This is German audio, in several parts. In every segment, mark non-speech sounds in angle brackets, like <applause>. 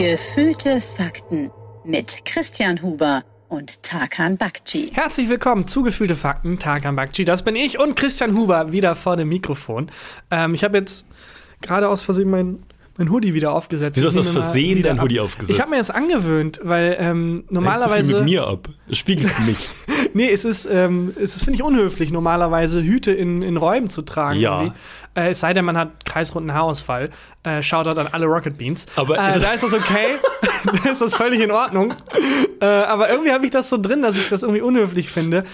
Gefühlte Fakten mit Christian Huber und Tarkan Bakci. Herzlich willkommen zu Gefühlte Fakten, Tarkan Bakci. Das bin ich und Christian Huber wieder vor dem Mikrofon. Ähm, ich habe jetzt gerade aus Versehen mein, mein Hoodie wieder aufgesetzt. Wieso hast du aus Versehen dein ab. Hoodie aufgesetzt? Ich habe mir das angewöhnt, weil ähm, Hältst du normalerweise. viel mit mir ab. Spiegelst du nicht. <laughs> Nee, es ist, ähm, es ist finde ich, unhöflich, normalerweise Hüte in, in Räumen zu tragen. Ja. Äh, es sei denn, man hat kreisrunden Haarausfall. Äh, Shoutout an alle Rocket Beans. Aber äh, ist- da ist das okay. <laughs> da <laughs> ist das völlig in Ordnung. Äh, aber irgendwie habe ich das so drin, dass ich das irgendwie unhöflich finde,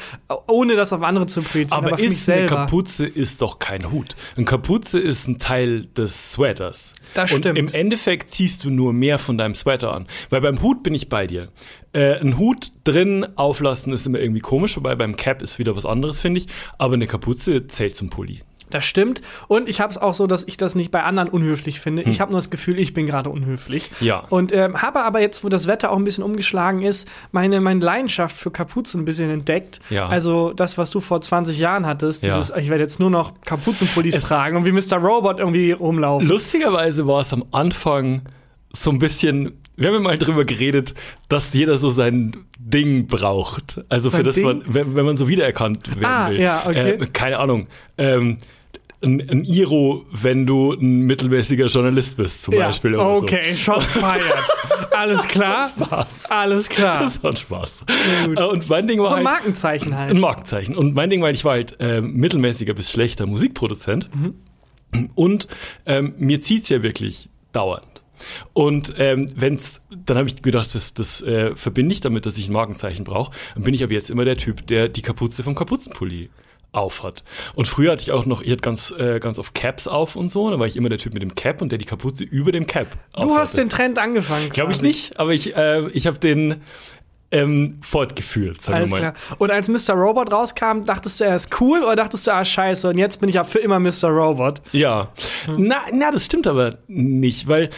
ohne das auf andere zu projizieren. Aber mich ist eine selber. Kapuze ist doch kein Hut. Eine Kapuze ist ein Teil des Sweaters. Das Und stimmt. im Endeffekt ziehst du nur mehr von deinem Sweater an. Weil beim Hut bin ich bei dir. Äh, ein Hut drin auflassen ist immer irgendwie komisch, wobei beim Cap ist wieder was anderes, finde ich. Aber eine Kapuze zählt zum Pulli. Das stimmt. Und ich habe es auch so, dass ich das nicht bei anderen unhöflich finde. Ich habe nur das Gefühl, ich bin gerade unhöflich. Hm. Ja. Und ähm, habe aber jetzt, wo das Wetter auch ein bisschen umgeschlagen ist, meine, meine Leidenschaft für Kapuzen ein bisschen entdeckt. Ja. Also das, was du vor 20 Jahren hattest, Ja. dieses, ich werde jetzt nur noch Kapuzenpullis tragen und wie Mr. Robot irgendwie rumlaufen. Lustigerweise war es am Anfang so ein bisschen, wir haben ja mal drüber geredet, dass jeder so sein Ding braucht. Also Sein für das Ding? man, wenn, wenn man so wiedererkannt werden Ah, will. ja, okay. Äh, keine Ahnung. Ähm, ein, ein Iro, wenn du ein mittelmäßiger Journalist bist, zum ja. Beispiel. Okay, Shots fired. <laughs> Alles klar? Alles So. klar. Das war Spaß. Äh, Und mein Ding war So ein halt, Markenzeichen ein halt. Markenzeichen. Und mein Ding war, ich war halt äh, mittelmäßiger bis schlechter Musikproduzent. Und ähm, mir zieht's ja wirklich dauernd. Und ähm, wenn's, dann habe ich gedacht, das, das äh, verbinde ich damit, dass ich ein Markenzeichen brauche. Dann bin ich aber jetzt immer der Typ, der die Kapuze vom Kapuzenpulli aufhat. Und früher hatte ich auch noch, ich hatte ganz, äh, ganz oft Caps auf und so. Da war ich immer der Typ mit dem Cap und der die Kapuze über dem Cap Du hast den Trend angefangen. Glaube ich nicht, aber ich, äh, ich habe den ähm, fortgeführt, sagen Alles wir mal. klar. Und als Mr. Robot rauskam, dachtest du, er ist cool oder dachtest du, ah, scheiße, und jetzt bin ich ja für immer Mr. Robot? Ja. Na, na, das stimmt aber nicht, weil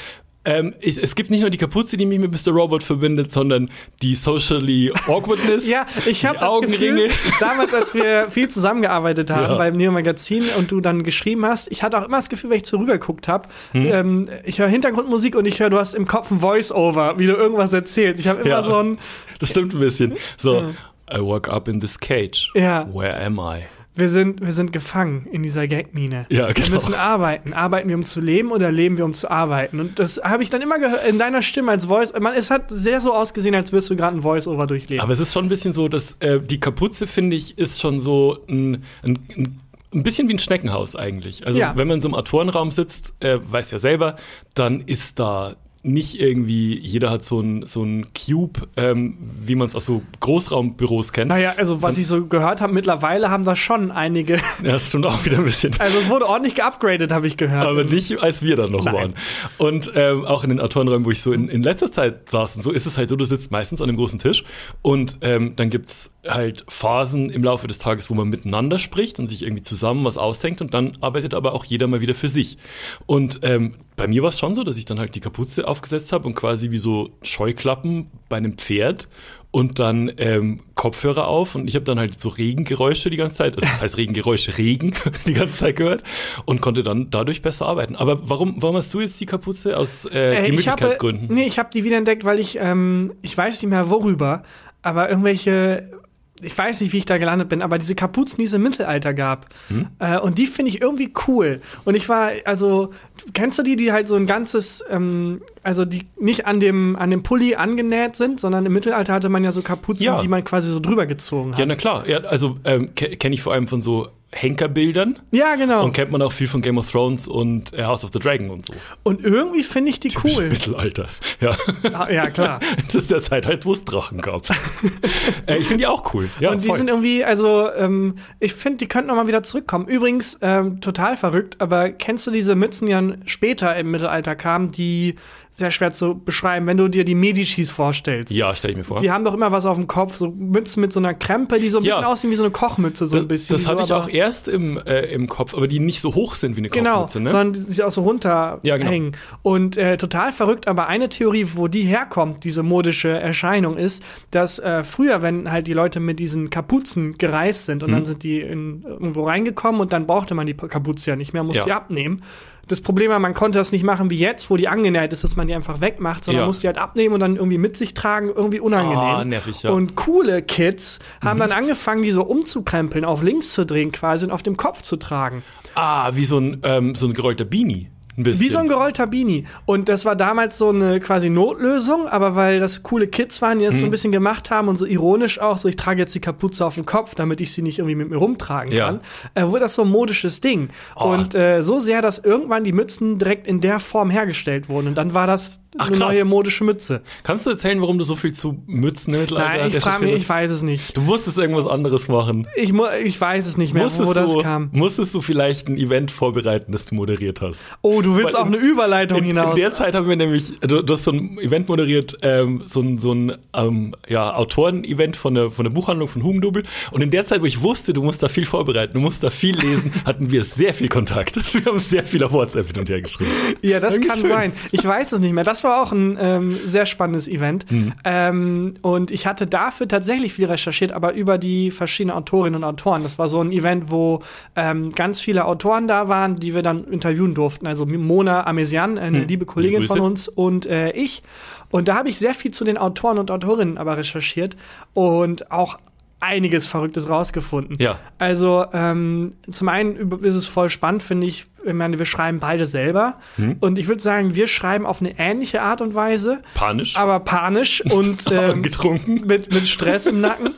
ähm, ich, es gibt nicht nur die Kapuze, die mich mit Mr. Robot verbindet, sondern die socially awkwardness. Ja, ich habe das Augenringe. Gefühl, <laughs> damals, als wir viel zusammengearbeitet haben Ja. beim Neo Magazin und du dann geschrieben hast, ich hatte auch immer das Gefühl, wenn ich so rübergeguckt habe, Hm. ähm, ich höre Hintergrundmusik und ich höre, du hast im Kopf ein Voice-Over, wie du irgendwas erzählst. Ich habe immer Ja. so ein, Das stimmt ein bisschen. So, I woke up in this cage. Ja. Where am I? Wir sind, wir sind gefangen in dieser Gagmine. Ja, Wir genau. müssen arbeiten. Arbeiten wir, um zu leben oder leben wir, um zu arbeiten? Und das habe ich dann immer gehört in deiner Stimme als Voice. Man, es hat sehr so ausgesehen, als wirst du gerade ein Voice-Over durchleben. Aber es ist schon ein bisschen so, dass äh, die Kapuze, finde ich, ist schon so ein, ein, ein ein bisschen wie ein Schneckenhaus eigentlich. Also Ja. wenn man in so einem Autorenraum sitzt, äh, weiß ja selber, dann ist da nicht irgendwie, jeder hat so ein, so ein Cube, ähm, wie man es aus so Großraumbüros kennt. naja, also was Son- ich so gehört habe, mittlerweile haben das schon einige. <laughs> Ja, das stimmt auch wieder ein bisschen. Also es wurde ordentlich geupgradet, habe ich gehört. Aber nicht, als wir dann noch Nein. waren. Und ähm, auch in den Autorenräumen, wo ich so in, in letzter Zeit saß, und so ist es halt so, du sitzt meistens an einem großen Tisch und ähm, dann gibt's halt Phasen im Laufe des Tages, wo man miteinander spricht und sich irgendwie zusammen was ausdenkt und dann arbeitet aber auch jeder mal wieder für sich. Und ähm, bei mir war es schon so, dass ich dann halt die Kapuze aufgesetzt habe und quasi wie so Scheuklappen bei einem Pferd und dann ähm, Kopfhörer auf und ich habe dann halt so Regengeräusche die ganze Zeit, also das heißt Regengeräusche, Regen <laughs> die ganze Zeit gehört und konnte dann dadurch besser arbeiten. Aber warum, warum hast du jetzt die Kapuze aus äh, Äh, ich habe, Gemütlichkeitsgründen? nee, ich habe die wiederentdeckt, weil ich, ähm, ich weiß nicht mehr worüber, aber irgendwelche, ich weiß nicht, wie ich da gelandet bin, aber diese Kapuzen, die es im Mittelalter gab. Hm? Äh, und die finde ich irgendwie cool. Und ich war, also, kennst du die, die halt so ein ganzes, ähm, also die nicht an dem, an dem Pulli angenäht sind, sondern im Mittelalter hatte man ja so Kapuzen, Ja. die man quasi so drüber gezogen hat. Ja, na klar. Ja, also ähm, ke kenne ich vor allem von so Henkerbildern Ja, genau. und kennt man auch viel von Game of Thrones und äh, House of the Dragon und so. Und irgendwie finde ich die cool. Mittelalter. <laughs> Ja. Ah, ja, klar. <laughs> Das ist der Zeit halt, wo es Drachen gab. <laughs> äh, ich finde die auch cool. Ja, und die voll. sind irgendwie, also ähm, ich finde, die könnten noch mal wieder zurückkommen. Übrigens, ähm, total verrückt, aber kennst du diese Mützen, die dann später im Mittelalter kamen, die sehr schwer zu beschreiben, wenn du dir die Medicis vorstellst? ja, stelle ich mir vor. Die haben doch immer was auf dem Kopf, so Mützen mit so einer Krempe, die so ein Ja. bisschen aussehen wie so eine Kochmütze, so ein bisschen. Das, das hatte so, ich auch erst im, äh, im Kopf, aber die nicht so hoch sind wie eine Genau, Kochmütze, ne? sondern die sich auch so runterhängen. Ja, genau. Und äh, total verrückt, aber eine Theorie, wo die herkommt, diese modische Erscheinung, ist, dass äh, früher, wenn halt die Leute mit diesen Kapuzen gereist sind und Mhm. dann sind die in, irgendwo reingekommen und dann brauchte man die Kapuze ja nicht mehr, musste Ja. sie abnehmen. Das Problem war, man konnte das nicht machen wie jetzt, wo die angenäht ist, dass man die einfach wegmacht, sondern Ja. muss die halt abnehmen und dann irgendwie mit sich tragen, irgendwie unangenehm. Ah, nervig, ja. Mhm. Und coole Kids haben dann angefangen, die so umzukrempeln, auf links zu drehen quasi und auf dem Kopf zu tragen. Ah, wie so ein, ähm, so ein gerollter Beanie. Ein bisschen. Wie so ein gerollter Beanie. Und das war damals so eine quasi Notlösung, aber weil das coole Kids waren, die das so Mhm. ein bisschen gemacht haben und so ironisch auch, so ich trage jetzt die Kapuze auf dem Kopf, damit ich sie nicht irgendwie mit mir rumtragen Ja. kann, äh, wurde das so ein modisches Ding. Oh. Und äh, so sehr, dass irgendwann die Mützen direkt in der Form hergestellt wurden. Und dann war das Ach, eine krass. neue modische Mütze. Kannst du erzählen, warum du so viel zu Mützen im Mittelalter Nein, ich frage mich, ich weiß es nicht. Du musstest irgendwas anderes machen. Ich, ich weiß es nicht mehr, Musstest wo das du, kam. musstest du vielleicht ein Event vorbereiten, das du moderiert hast? Oh, du willst Weil auf in- eine Überleitung In, hinaus. in der Zeit haben wir nämlich, du, du hast so ein Event moderiert, ähm, so ein, so ein ähm, ja, Autoren-Event von der, von der Buchhandlung von Hugendubel. Und in der Zeit, wo ich wusste, du musst da viel vorbereiten, du musst da viel lesen, <laughs> hatten wir sehr viel Kontakt. Wir haben sehr viel auf WhatsApp hin und her geschrieben. Ja, das kann Dankeschön. sein. Ich weiß es nicht mehr. Das war auch ein ähm, sehr spannendes Event. Hm. Ähm, und ich hatte dafür tatsächlich viel recherchiert, aber über die verschiedenen Autorinnen und Autoren. Das war so ein Event, wo ähm, ganz viele Autoren da waren, die wir dann interviewen durften. Also Mona Amesian, eine liebe Kollegin von uns, und äh, ich. Und da habe ich sehr viel zu den Autoren und Autorinnen aber recherchiert und auch einiges Verrücktes rausgefunden. Ja. Also ähm, zum einen ist es voll spannend, finde ich. Ich meine, wir schreiben beide selber. Hm. Und ich würde sagen, wir schreiben auf eine ähnliche Art und Weise, Panisch. aber panisch und <laughs> ähm, getrunken. mit, mit Stress im Nacken.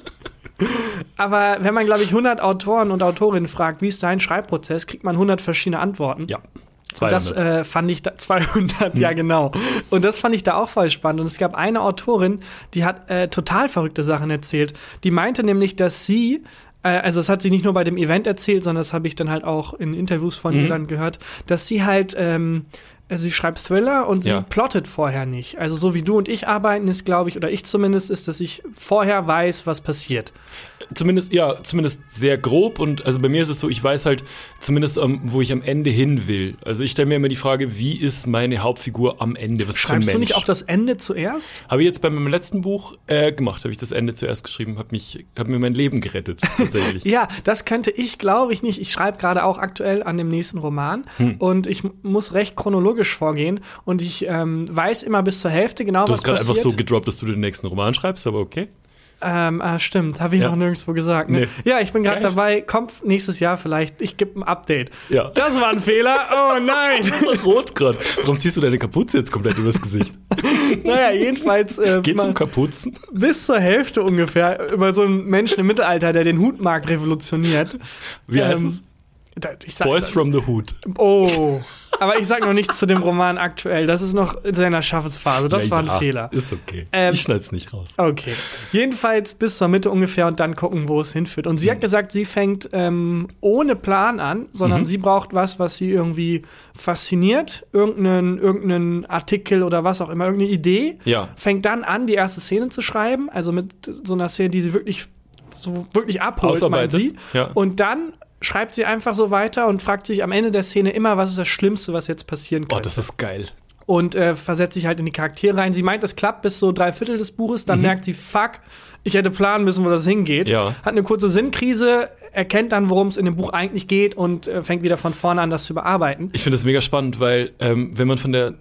Aber wenn man, glaube ich, 100 Autoren und Autorinnen fragt, wie ist dein Schreibprozess, kriegt man 100 verschiedene Antworten. Ja. Und das 200. äh, fand ich da <laughs> 200, ja genau. Und das fand ich da auch voll spannend. Und es gab eine Autorin, die hat äh, total verrückte Sachen erzählt. Die meinte nämlich, dass sie äh, also das hat sie nicht nur bei dem Event erzählt, sondern das habe ich dann halt auch in Interviews von Mhm. ihr dann gehört, dass sie halt ähm, also sie schreibt Thriller und sie Ja. plottet vorher nicht. Also so wie du und ich arbeiten ist, glaube ich, oder ich zumindest, ist, dass ich vorher weiß, was passiert. Zumindest, ja, zumindest sehr grob und also bei mir ist es so, ich weiß halt zumindest, ähm, wo ich am Ende hin will. Also ich stelle mir immer die Frage, wie ist meine Hauptfigur am Ende? Was Schreibst du nicht auch das Ende zuerst? Habe ich jetzt bei meinem letzten Buch äh, gemacht, habe ich das Ende zuerst geschrieben, habe mich, habe mir mein Leben gerettet tatsächlich. <laughs> Ja, das könnte ich, glaube ich, nicht. Ich schreibe gerade auch aktuell an dem nächsten Roman Hm. und ich muss recht chronologisch vorgehen und ich ähm, weiß immer bis zur Hälfte genau, Du was hast gerade passiert. einfach so gedroppt, dass du den nächsten Roman schreibst, aber okay. Ähm, ah, stimmt, habe ich Ja. noch nirgendwo gesagt. Ne? Nee. Ja, ich bin gerade dabei. Kommt nächstes Jahr vielleicht. Ich gebe ein Update. Ja. Das war ein Fehler. Oh <laughs> nein. Rot gerade. Warum ziehst du deine Kapuze jetzt komplett übers Gesicht? <laughs> naja, jedenfalls äh, Geht's mal um Kapuzen? bis zur Hälfte ungefähr über so einen Menschen im Mittelalter, der den Hutmarkt revolutioniert. Wie heißt Ähm, es? Sag, Boys from the Hood. Oh, aber ich sag noch nichts zu dem Roman aktuell. Das ist noch in seiner Schaffensphase. Das Ja, war ein ja, Fehler. Ist okay. Ähm, ich schneid's nicht raus. Okay. Jedenfalls bis zur Mitte ungefähr und dann gucken, wo es hinführt. Und sie Mhm. hat gesagt, sie fängt ähm, ohne Plan an, sondern Mhm. sie braucht was, was sie irgendwie fasziniert. Irgendeinen, irgendeinen Artikel oder was auch immer, irgendeine Idee. Ja. Fängt dann an, die erste Szene zu schreiben. Also mit so einer Szene, die sie wirklich so wirklich abholt, meint Ausarbeitet, sie. ja. Und dann schreibt sie einfach so weiter und fragt sich am Ende der Szene immer, was ist das Schlimmste, was jetzt passieren Oh, könnte das ist geil. und äh, versetzt sich halt in die Charaktere rein. Sie meint, es klappt bis so drei Viertel des Buches, dann merkt sie, fuck, ich hätte planen müssen, wo das hingeht. Mhm. Ja. Hat eine kurze Sinnkrise, erkennt dann, worum es in dem Buch eigentlich geht und äh, fängt wieder von vorne an, das zu bearbeiten. Ich finde das mega spannend, weil ähm, wenn man von der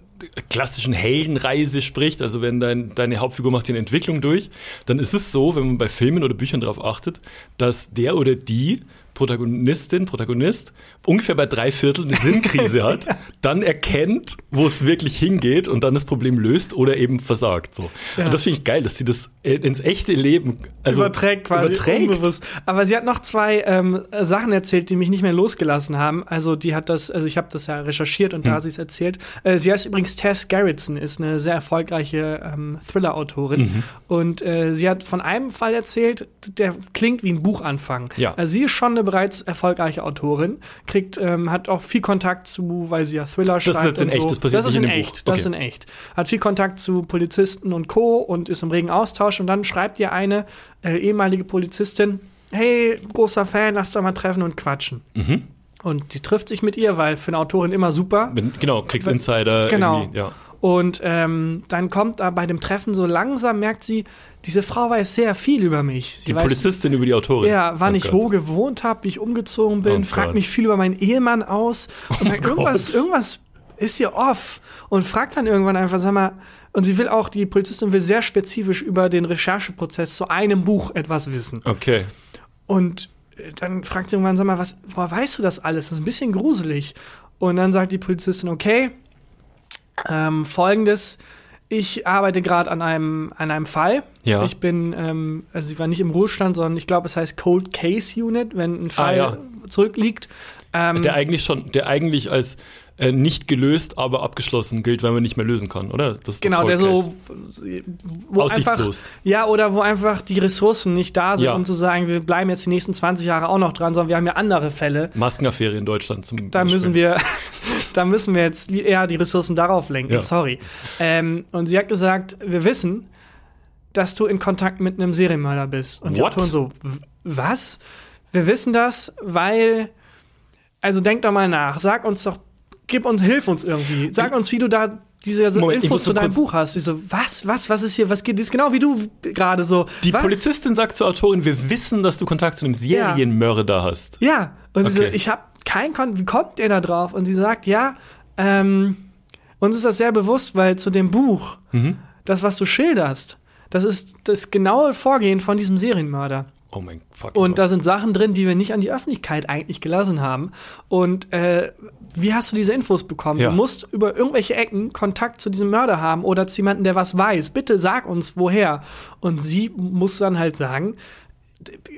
klassischen Heldenreise spricht, also wenn dein, deine Hauptfigur macht die Entwicklung durch, dann ist es so, wenn man bei Filmen oder Büchern darauf achtet, dass der oder die Protagonistin, Protagonist ungefähr bei drei Viertel eine Sinnkrise <laughs> hat, dann erkennt, wo es wirklich hingeht und dann das Problem löst oder eben versagt. So. Ja. Und das finde ich geil, dass sie das äh, ins echte Leben also überträgt quasi überträgt. unbewusst. Aber sie hat noch zwei ähm, Sachen erzählt, die mich nicht mehr losgelassen haben. Also die hat das, also ich habe das ja recherchiert und da Hm. hat sie es erzählt. Äh, sie heißt übrigens Tess Gerritsen, ist eine sehr erfolgreiche ähm, Thriller-Autorin Mhm. und äh, sie hat von einem Fall erzählt, der klingt wie ein Buchanfang. Ja. Also sie ist schon eine bereits erfolgreiche Autorin, kriegt, ähm, hat auch viel Kontakt zu, weil sie ja Thriller ist schreibt. jetzt in und echt, so. das passiert das ist in echt, Buch. das ist Okay. in echt. Hat viel Kontakt zu Polizisten und Co. und ist im regen Austausch und dann schreibt ihr eine äh, ehemalige Polizistin, hey, großer Fan, lass doch mal treffen und quatschen. Mhm. Und die trifft sich mit ihr, weil für eine Autorin immer super. Genau, kriegst Insider Genau. ja. Und ähm, dann kommt da bei dem Treffen so langsam, merkt sie, diese Frau weiß sehr viel über mich. Sie Die weiß, Polizistin über die Autorin. ja, wann Oh ich Gott. wo gewohnt habe, wie ich umgezogen bin, Oh fragt Gott. mich viel über meinen Ehemann aus. Und dann Oh irgendwas, Gott. irgendwas ist hier off und fragt dann irgendwann einfach, sag mal, und sie will auch, die Polizistin will sehr spezifisch über den Rechercheprozess zu einem Buch etwas wissen. Okay. Und äh, dann fragt sie irgendwann, sag mal, was, woher weißt du das alles? Das ist ein bisschen gruselig. Und dann sagt die Polizistin, okay, ähm, folgendes, ich arbeite gerade an einem, an einem Fall. Ja. Ich bin, ähm, also sie war nicht im Ruhestand, sondern ich glaube, es heißt Cold Case Unit, wenn ein Fall ja. zurückliegt. Ähm, Der eigentlich schon, der eigentlich als äh, nicht gelöst, aber abgeschlossen gilt, weil man nicht mehr lösen kann, oder? Genau, der so, wo einfach, ja, oder wo einfach die Ressourcen nicht da sind, Ja. um zu sagen, wir bleiben jetzt die nächsten 20 Jahre auch noch dran, sondern wir haben ja andere Fälle. Maskenaffäre in Deutschland zum Da Beispiel. müssen wir, <laughs> da müssen wir jetzt eher die Ressourcen darauf lenken. Ja. Sorry. Ähm, und sie hat gesagt, wir wissen, dass du in Kontakt mit einem Serienmörder bist. Und die What? Autoren so, "W- was? Wir wissen das, weil, also denk doch mal nach, sag uns doch, gib uns, hilf uns irgendwie. Sag uns, wie du da diese Moment, Infos zu deinem Buch hast. Ich so, was, was, was ist hier, was geht, das ist genau wie du gerade so. Die was? Polizistin sagt zur Autorin, wir wissen, dass du Kontakt zu einem Serienmörder hast. Ja, und sie so, Okay. ich habe kein Kon wie kommt ihr da drauf? Und sie sagt, ja, ähm, uns ist das sehr bewusst, weil zu dem Buch, Mhm. das, was du schilderst, das ist das genaue Vorgehen von diesem Serienmörder. Oh mein fuck. Und da sind Sachen drin, die wir nicht an die Öffentlichkeit eigentlich gelassen haben. Und äh, wie hast du diese Infos bekommen? Ja. Du musst über irgendwelche Ecken Kontakt zu diesem Mörder haben oder zu jemandem, der was weiß. Bitte sag uns, woher. Und sie muss dann halt sagen,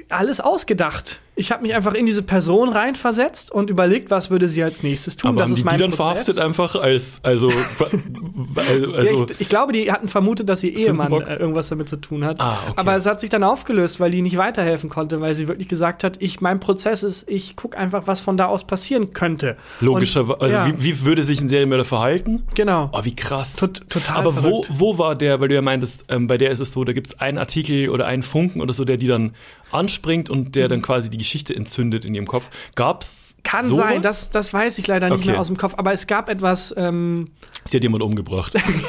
alles ausgedacht. Ich habe mich einfach in diese Person reinversetzt und überlegt, was würde sie als nächstes tun. aber das haben ist die mein die dann Prozess. verhaftet einfach als, also, <laughs> also, Ja, ich, ich glaube, die hatten vermutet, dass ihr Ehemann Sündenbock? äh, irgendwas damit zu tun hat. Ah, okay. Aber es hat sich dann aufgelöst, weil die nicht weiterhelfen konnte, weil sie wirklich gesagt hat, ich, mein Prozess ist, ich gucke einfach, was von da aus passieren könnte. logischerweise, also ja, wie, wie würde sich ein Serienmörder verhalten? genau. Oh, wie krass. Tot- total Aber wo, wo war der, weil du ja meintest, ähm, bei der ist es so, da gibt es einen Artikel oder einen Funken oder so, der die dann anspringt und der dann quasi die Geschichte entzündet in ihrem Kopf. Gab's Kann sowas? sein, das, das weiß ich leider nicht Okay. mehr aus dem Kopf, aber es gab etwas, ähm, Sie hat jemand umgebracht. <laughs>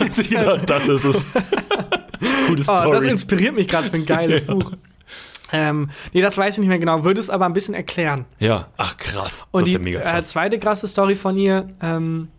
Das ist es. Gute <laughs> oh, das Story. inspiriert mich gerade für ein geiles <laughs> Ja. Buch. Ähm, nee, das weiß ich nicht mehr genau, würde es aber ein bisschen erklären. ja, ach krass. Und die ja äh, zweite krasse Story von ihr ähm,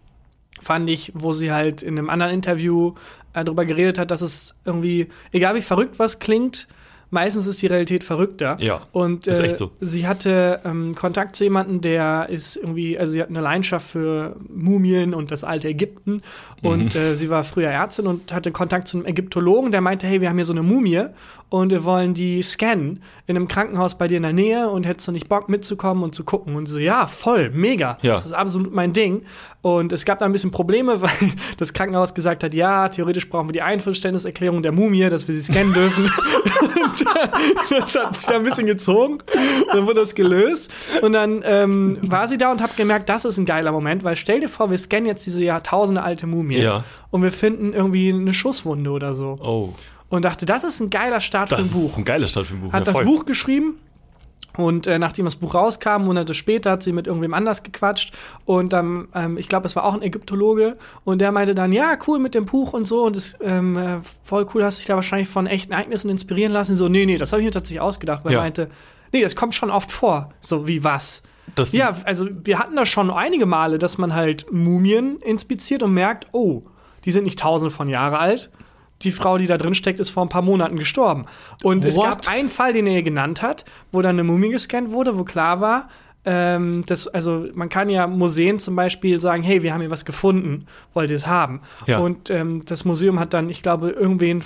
fand ich, wo sie halt in einem anderen Interview äh, darüber geredet hat, dass es irgendwie, egal wie verrückt was klingt, meistens ist die Realität verrückter. Ja, Und ist äh, echt so. sie hatte ähm, Kontakt zu jemandem, der ist irgendwie, also sie hat eine Leidenschaft für Mumien und das alte Ägypten. Mhm. Und äh, sie war früher Ärztin und hatte Kontakt zu einem Ägyptologen, der meinte, hey, wir haben hier so eine Mumie und wir wollen die scannen in einem Krankenhaus bei dir in der Nähe und hättest du nicht Bock mitzukommen und zu gucken? Und so, ja, voll, mega. Ja. Das ist absolut mein Ding. Und es gab da ein bisschen Probleme, <laughs> weil das Krankenhaus gesagt hat, ja, theoretisch brauchen wir die Einverständniserklärung der Mumie, dass wir sie scannen dürfen. <laughs> das hat sich da ein bisschen gezogen. Dann wurde das gelöst. Und dann ähm, war sie da und hat gemerkt, das ist ein geiler Moment, weil stell dir vor, wir scannen jetzt diese Jahrtausende alte Mumie Ja. und wir finden irgendwie eine Schusswunde oder so. Oh, Und dachte, das ist ein geiler Start das für ein ist Buch ein geiles Start für ein Buch. hat ja, das. Buch geschrieben. Und äh, nachdem das Buch rauskam, Monate später, hat sie mit irgendwem anders gequatscht. Und dann, ähm, ich glaube, es war auch ein Ägyptologe. Und der meinte dann, ja, cool mit dem Buch und so. Und das, ähm, äh, voll cool, hast dich da wahrscheinlich von echten Ereignissen inspirieren lassen. So, nee, nee, das habe ich mir tatsächlich ausgedacht. Weil Ja. er meinte, nee, das kommt schon oft vor. So, wie was? Das, Ja, also wir hatten das schon einige Male, dass man halt Mumien inspiziert und merkt, oh, die sind nicht tausende von Jahre alt. Die Frau, die da drin steckt, ist vor ein paar Monaten gestorben. Und es What? gab einen Fall, den er genannt hat, wo dann eine Mumie gescannt wurde, wo klar war, ähm, das, also man kann ja Museen zum Beispiel sagen, hey, wir haben hier was gefunden, wollt ihr es haben? Ja. Und ähm, das Museum hat dann, ich glaube, irgendwen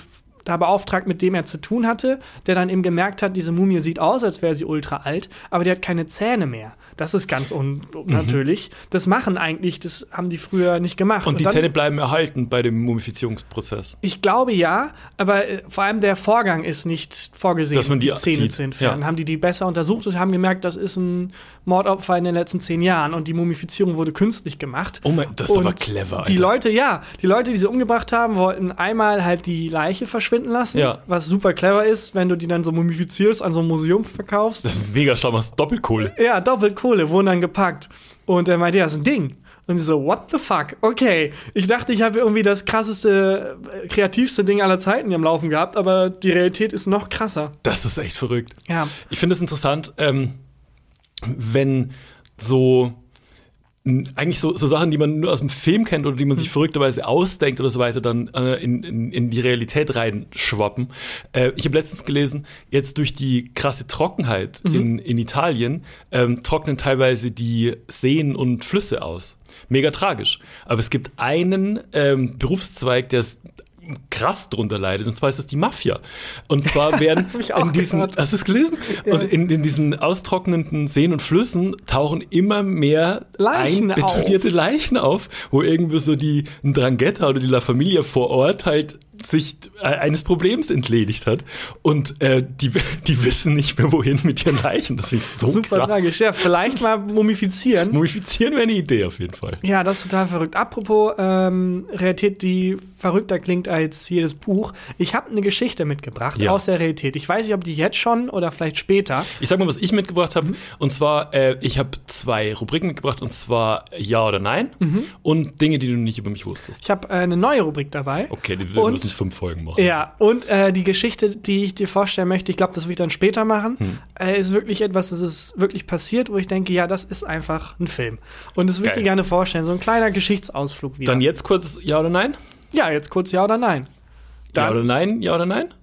da beauftragt, mit dem er zu tun hatte, der dann eben gemerkt hat, diese Mumie sieht aus, als wäre sie ultra alt, aber die hat keine Zähne mehr. Das ist ganz unnatürlich. Das machen eigentlich, das haben die früher nicht gemacht. und die dann- Zähne bleiben erhalten bei dem Mumifizierungsprozess. ich glaube ja, aber äh, vor allem der Vorgang ist nicht vorgesehen, Dass man die Zähne zieht, zu entfernen. ja. Haben die die besser untersucht und haben gemerkt, das ist ein Mordopfer in den letzten zehn Jahren und die Mumifizierung wurde künstlich gemacht. Oh mein, das ist Und aber clever. Die Alter. Leute, ja, die Leute, die sie umgebracht haben, wollten einmal halt die Leiche verschwinden lassen, Ja. was super clever ist, wenn du die dann so mumifizierst, an so ein Museum verkaufst. Das ist mega schlau, machst Doppelkohle. Ja, doppelt Kohle, wurden dann gepackt. Und er meinte, ja, das ist ein Ding. Und sie so, what the fuck? Okay. Ich dachte, ich habe irgendwie das krasseste, äh, kreativste Ding aller Zeiten hier am Laufen gehabt, aber die Realität ist noch krasser. Das ist echt verrückt. Ja. Ich finde es interessant, ähm, wenn so eigentlich so, so Sachen, die man nur aus dem Film kennt oder die man sich verrückterweise ausdenkt oder so weiter, dann äh, in, in, in die Realität reinschwappen. Äh, ich habe letztens gelesen, jetzt durch die krasse Trockenheit in, in Italien ähm, trocknen teilweise die Seen und Flüsse aus. Mega tragisch. Aber es gibt einen ähm, Berufszweig, der krass drunter leidet, und zwar ist das die Mafia. Und zwar <laughs> werden in diesen, gehört. hast du es gelesen? Ja. Und in, in diesen austrocknenden Seen und Flüssen tauchen immer mehr Leichen einbetonierte Leichen auf, wo irgendwie so die Drangheta oder die La Familia vor Ort halt sich äh, eines Problems entledigt hat und äh, die, <laughs> die wissen nicht mehr, wohin mit ihren Leichen. Das finde ich so Super krass. tragisch. Ja, vielleicht mal mumifizieren. Mumifizieren wäre eine Idee auf jeden Fall. Ja, das ist total verrückt. Apropos ähm, Realität, die verrückter klingt als jedes Buch. Ich habe eine Geschichte mitgebracht Ja. aus der Realität. Ich weiß nicht, ob die jetzt schon oder vielleicht später. Ich sag mal, was ich mitgebracht Mhm. habe. Und zwar, äh, ich habe zwei Rubriken mitgebracht, und zwar Ja oder Nein Mhm. und Dinge, die du nicht über mich wusstest. Ich habe äh, eine neue Rubrik dabei. Okay, die wir Müssen fünf Folgen machen. Ja, und äh, die Geschichte, die ich dir vorstellen möchte, ich glaube, das will ich dann später machen, Hm. äh, ist wirklich etwas, das ist wirklich passiert, wo ich denke, ja, das ist einfach ein Film. Und das würde ich dir gerne vorstellen, so ein kleiner Geschichtsausflug wieder. Dann jetzt kurz Ja oder Nein? ja, jetzt kurz ja oder nein. Ja Dann, oder Nein? Ja oder Nein?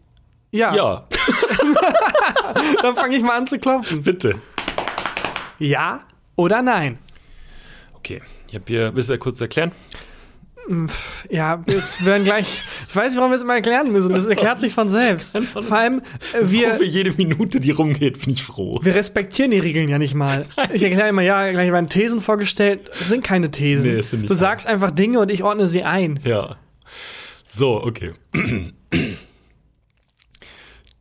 ja, Ja, <laughs> dann fange ich mal an zu klopfen. bitte. Ja oder nein? Okay, ich habe hier, willst du ja kurz erklären? Ja, jetzt werden gleich. Ich weiß nicht, warum wir es immer erklären müssen. Das erklärt sich von selbst. <laughs> Vor allem, äh, wir, Für jede Minute, die rumgeht, bin ich froh. wir respektieren die Regeln ja nicht mal. Ich erkläre immer, ja, gleich werden Thesen vorgestellt. Das sind keine Thesen. Nee, du sagst einfach Dinge und ich ordne sie ein. Ja. So, okay. <clears throat>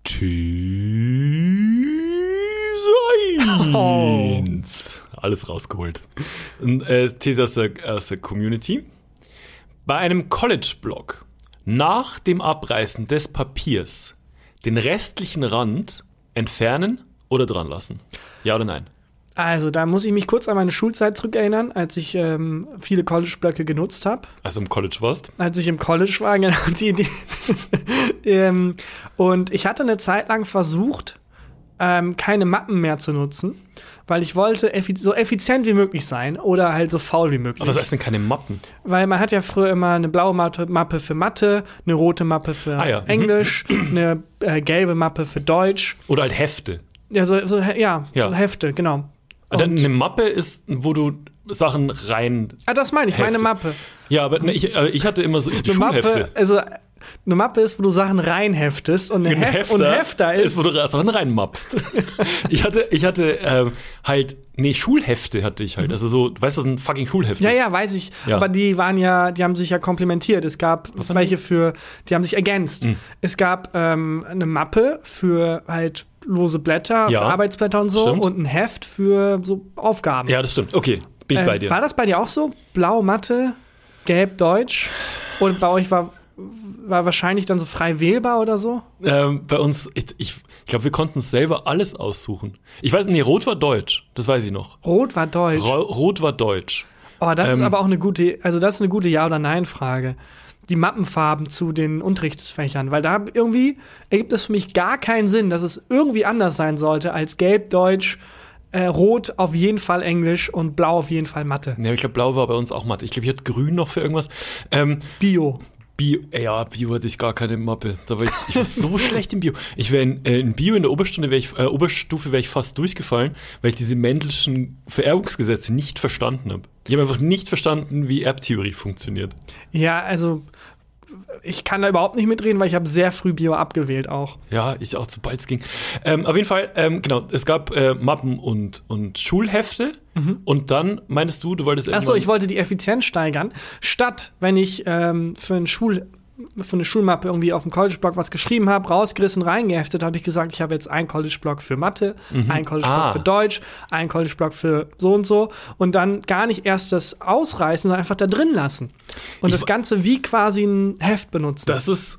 These Oh. 1. Alles rausgeholt. Äh, These aus der, aus der Community. Bei einem College-Blog nach dem Abreißen des Papiers den restlichen Rand entfernen oder dran lassen? Ja oder nein? Also, da muss ich mich kurz an meine Schulzeit zurückerinnern, als ich ähm, viele College-Blöcke genutzt habe. Also im College warst? als ich im College war, <laughs> genau die Idee. ähm, und ich hatte eine Zeit lang versucht, ähm, keine Mappen mehr zu nutzen, weil ich wollte effi so effizient wie möglich sein oder halt so faul wie möglich. Aber was heißt denn keine Mappen? Weil man hat ja früher immer eine blaue Mappe, für Mathe, eine rote Mappe für Ah ja, mhm. Englisch, eine äh, gelbe Mappe für Deutsch. Oder halt Hefte. Ja, so, so, ja, Ja. so Hefte, genau. Und- eine Mappe ist, wo du Sachen rein. ah, das meine ich, meine Hefte. Mappe. Ja, aber ne, ich, äh, ich hatte immer so die Eine Mappe, also eine Mappe ist, wo du Sachen reinheftest und, eine Ein Hef und Hefter ist, wo du Sachen reinmappst. <laughs> ich hatte, ich hatte ähm, halt, nee, Schulhefte hatte ich halt. Also so, du weißt, was ein fucking Schulheft Ja, ist? ja, weiß ich. Ja. Aber die waren ja, die haben sich ja komplementiert. Es gab welche für, die haben sich ergänzt. Hm. Es gab ähm, eine Mappe für halt lose Blätter, Ja. für Arbeitsblätter und so Stimmt. und ein Heft für so Aufgaben. Ja, das stimmt. Okay, bin ich Äh, bei dir. War das bei dir auch so? Blau Mathe, Gelb Deutsch? Und bei euch war, war wahrscheinlich dann so frei wählbar oder so? Ähm, bei uns, ich, ich, ich glaube, wir konnten selber alles aussuchen. Ich weiß, nee, Rot war Deutsch. Das weiß ich noch. Rot war Deutsch. Ro Rot war Deutsch. Oh, das ist Ähm, aber auch eine gute, also das ist eine gute Ja- oder Nein-Frage. Die Mappenfarben zu den Unterrichtsfächern, weil da irgendwie ergibt es für mich gar keinen Sinn, dass es irgendwie anders sein sollte als Gelb, Deutsch, äh, Rot auf jeden Fall Englisch und Blau auf jeden Fall Mathe. Ja, ich glaube, Blau war bei uns auch Mathe. Ich glaube, ich hatte Grün noch für irgendwas. Ähm, Bio. Bio, äh, ja, Bio hatte ich gar keine Mappe. Da war ich, ich war so <laughs> schlecht im Bio. Ich wäre in, äh, in Bio in der Oberstunde, wär ich, äh, Oberstufe wäre ich fast durchgefallen, weil ich diese Mendelschen Vererbungsgesetze nicht verstanden habe. Ich habe einfach nicht verstanden, wie Erbtheorie funktioniert. Ja, also ich kann da überhaupt nicht mitreden, weil ich habe sehr früh Bio abgewählt auch. Ja, ich auch, sobald es ging. Ähm, auf jeden Fall, ähm, genau, es gab äh, Mappen und, und Schulhefte. Und dann meinst du, du wolltest Achso, ich wollte die Effizienz steigern. Statt, wenn ich ähm, für, ein Schul, für eine Schulmappe irgendwie auf dem College-Blog was geschrieben habe, rausgerissen, reingeheftet, habe ich gesagt, ich habe jetzt einen College-Blog für Mathe, einen College-Blog Ah. für Deutsch, einen College-Blog für so und so und dann gar nicht erst das ausreißen, sondern einfach da drin lassen. Und Ich das Ganze wie quasi ein Heft benutzen. Das ist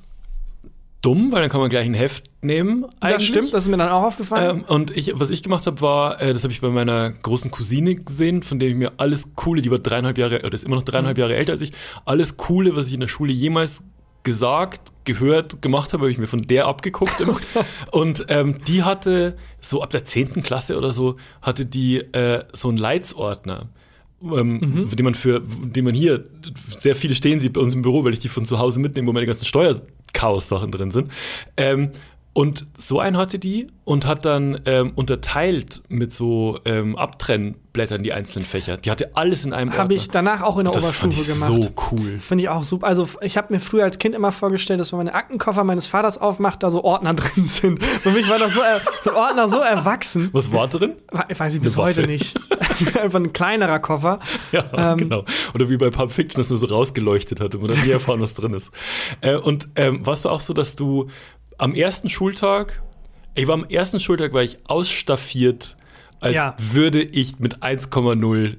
dumm, weil dann kann man gleich ein Heft nehmen. das eigentlich. stimmt, das ist mir dann auch aufgefallen. Ähm, und ich, was ich gemacht habe, war, äh, das habe ich bei meiner großen Cousine gesehen, von der ich mir alles Coole, die war dreieinhalb Jahre, oder ist immer noch dreieinhalb Jahre älter als ich, alles Coole, was ich in der Schule jemals gesagt, gehört, gemacht habe, habe ich mir von der abgeguckt immer. <laughs> und ähm, die hatte, so ab der zehnten Klasse oder so, hatte die äh, so einen Leitsordner. ähm, Mhm. die man für, die man hier sehr viele stehen sieht bei uns im Büro, weil ich die von zu Hause mitnehme, wo meine ganzen Steuerchaos-Sachen drin sind. Ähm, und so einen hatte die und hat dann ähm, unterteilt mit so ähm, Abtrennblättern die einzelnen Fächer. Die hatte alles in einem Habe ich danach auch in der das fand Oberstufe ich gemacht. so cool. Finde ich auch super. Also ich habe mir früher als Kind immer vorgestellt, dass wenn man den Aktenkoffer meines Vaters aufmacht, da so Ordner <laughs> drin sind. Für mich war das so, er- so ein Ordner so erwachsen. Was war drin? Ich weiß ich bis heute nicht. <laughs> Einfach ein kleinerer Koffer. <laughs> Ja, Ähm, genau. Oder wie bei Pulp Fiction, dass nur so rausgeleuchtet hat und man dann nie erfahren, was drin ist. Äh, und ähm, warst du auch so, dass du am ersten Schultag, ich war am ersten Schultag, war ich ausstaffiert, als Ja. würde ich mit 1,0,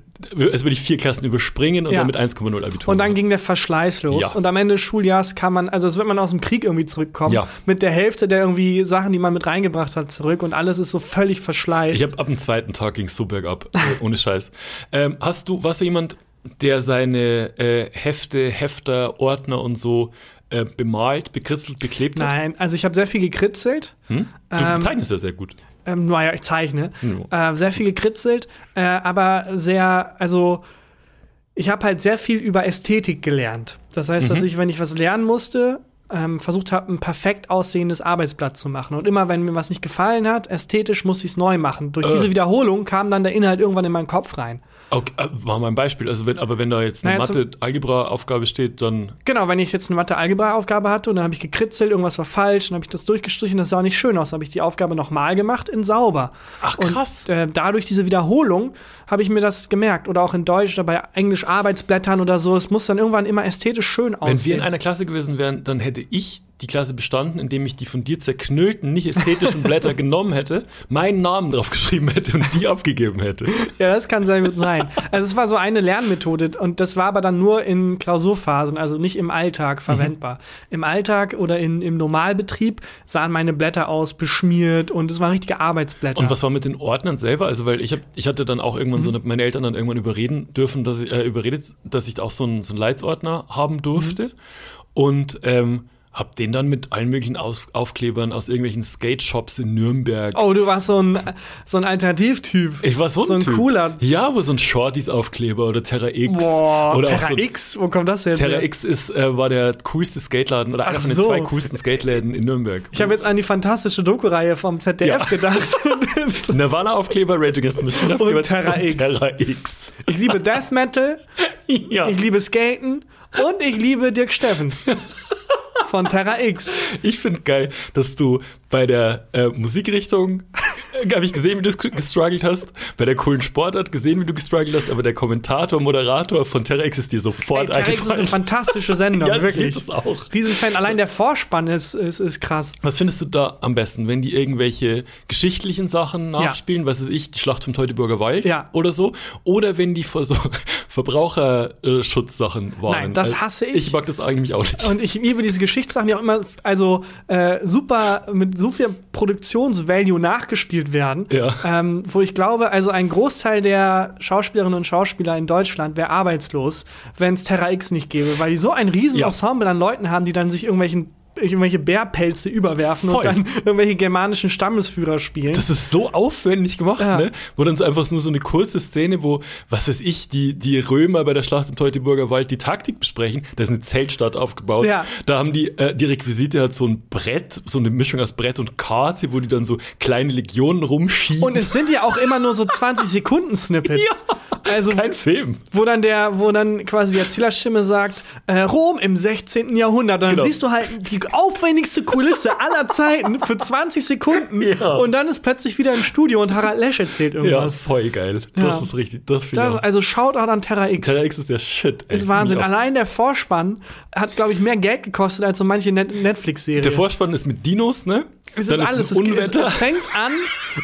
als würde ich vier Klassen überspringen und Ja. dann mit 1,0 Abitur. Und dann ging der Verschleiß los. Ja. Und am Ende des Schuljahres kann man, also als wird man aus dem Krieg irgendwie zurückkommen, Ja. mit der Hälfte der irgendwie Sachen, die man mit reingebracht hat, zurück und alles ist so völlig verschleißt. Ich habe ab dem zweiten Tag ging es so bergab, <laughs> äh, ohne Scheiß. Ähm, hast du, warst du jemand, der seine äh, Hefte, Hefter, Ordner und so äh, bemalt, bekritzelt, beklebt hat? Nein, also ich habe sehr viel gekritzelt. Hm? Du Ähm, zeichnest ja sehr gut. Ähm, naja, ich zeichne. Ja. Äh, sehr viel gekritzelt, äh, aber sehr, also ich habe halt sehr viel über Ästhetik gelernt. Das heißt, Mhm. dass ich, wenn ich was lernen musste, ähm, versucht habe, ein perfekt aussehendes Arbeitsblatt zu machen. Und immer, wenn mir was nicht gefallen hat, ästhetisch musste ich es neu machen. Durch Äh. diese Wiederholung kam dann der Inhalt irgendwann in meinen Kopf rein. Okay, äh, mach mal ein Beispiel. Also wenn, aber wenn da jetzt eine Naja, Mathe-Algebra-Aufgabe steht, dann Genau, wenn ich jetzt eine Mathe-Algebra-Aufgabe hatte und dann habe ich gekritzelt, irgendwas war falsch, dann habe ich das durchgestrichen, das sah nicht schön aus. Dann habe ich die Aufgabe nochmal gemacht in sauber. Ach, krass. Und äh, dadurch diese Wiederholung habe ich mir das gemerkt. Oder auch in Deutsch oder bei Englisch-Arbeitsblättern oder so. Es muss dann irgendwann immer ästhetisch schön wenn wir aussehen. in einer Klasse gewesen wären, dann hätte ich die Klasse bestanden, indem ich die von dir zerknüllten, nicht ästhetischen Blätter <laughs> genommen hätte, meinen Namen drauf geschrieben hätte und die abgegeben hätte. Ja, das kann sehr gut sein. Also es war so eine Lernmethode und das war aber dann nur in Klausurphasen, also nicht im Alltag verwendbar. Im Alltag oder in, im Normalbetrieb sahen meine Blätter aus beschmiert und es waren richtige Arbeitsblätter. Und was war mit den Ordnern selber? Also, weil ich hab, ich hatte dann auch irgendwann so eine, meine Eltern dann irgendwann überreden dürfen, dass ich, äh, überredet, dass ich da auch so einen, so einen Leitsordner haben durfte. Und ähm, hab den dann mit allen möglichen Aus Aufklebern aus irgendwelchen Skate-Shops in Nürnberg. Oh, du warst so ein, so ein Alternativtyp. Ich war so ein, so ein typ. cooler. Ja, wo so ein Shorties-Aufkleber oder Terra X. Boah, oder Terra so, X, wo kommt das jetzt Terra her? X ist, äh, war der coolste Skateladen oder einer von den so. zwei coolsten Skateläden in Nürnberg. Ich habe jetzt an die fantastische Doku-Reihe vom ZDF Ja. gedacht. <laughs> Nirvana-Aufkleber, Rage Against the Machine Aufkleber Und Terra X. Terra X. ich liebe Death Metal, <laughs> ja. ich liebe Skaten und ich liebe Dirk Steffens. Von Terra X. Ich finde geil, dass du bei der äh, Musikrichtung, äh, habe ich gesehen, wie du ges- gestruggelt hast, bei der coolen Sportart gesehen, wie du gestruggelt hast, aber der Kommentator, Moderator von Terra X ist dir Ey, sofort Terra X ist eine eingefallen. fantastische <laughs> Sendung, Ja, ich wirklich. das auch. Riesenfan. Allein der Vorspann ist, ist, ist krass. Was findest du da am besten, wenn die irgendwelche geschichtlichen Sachen nachspielen, was weiß ich, die Schlacht vom Teutoburger Wald Ja. oder so, oder wenn die vor so Verbraucherschutzsachen warnen? Nein, das Also, hasse ich. Ich mag das eigentlich auch nicht. Und ich liebe diese Geschichtssachen, die auch immer also äh, super mit so viel Produktionsvalue nachgespielt werden. Ja. Ähm, wo ich glaube, also ein Großteil der Schauspielerinnen und Schauspieler in Deutschland wäre arbeitslos, wenn es Terra X nicht gäbe, weil die so ein riesen Ja. Ensemble an Leuten haben, die dann sich irgendwelchen irgendwelche Bärpelze überwerfen Voll. und dann irgendwelche germanischen Stammesführer spielen. Das ist so aufwendig gemacht, Ja. ne? Wo dann so einfach nur so eine kurze Szene, wo, was weiß ich, die, die Römer bei der Schlacht im Teutoburger Wald die Taktik besprechen. Da ist eine Zeltstadt aufgebaut. Ja. Da haben die, äh, die Requisite hat so ein Brett, so eine Mischung aus Brett und Karte, wo die dann so kleine Legionen rumschieben. und es sind ja auch immer nur so 20 Sekunden Snippets. <laughs> Also Kein Film. wo dann der, wo dann quasi die Erzählerstimme sagt, äh, Rom im 16. Jahrhundert. Und dann Genau. siehst du halt die aufwendigste Kulisse aller Zeiten für 20 Sekunden. Ja. Und dann ist plötzlich wieder im Studio und Harald Lesch erzählt Ja, irgendwas. ist voll geil. Ja. Das ist richtig, das Das, also Shoutout an Terra X. Terra X ist der Shit. ey. ist Wahnsinn. Allein der Vorspann hat, glaube ich, mehr Geld gekostet als so manche Net Netflix-Serie. Der Vorspann ist mit Dinos, ne? Es Dann ist alles. ein Es, es, fängt an,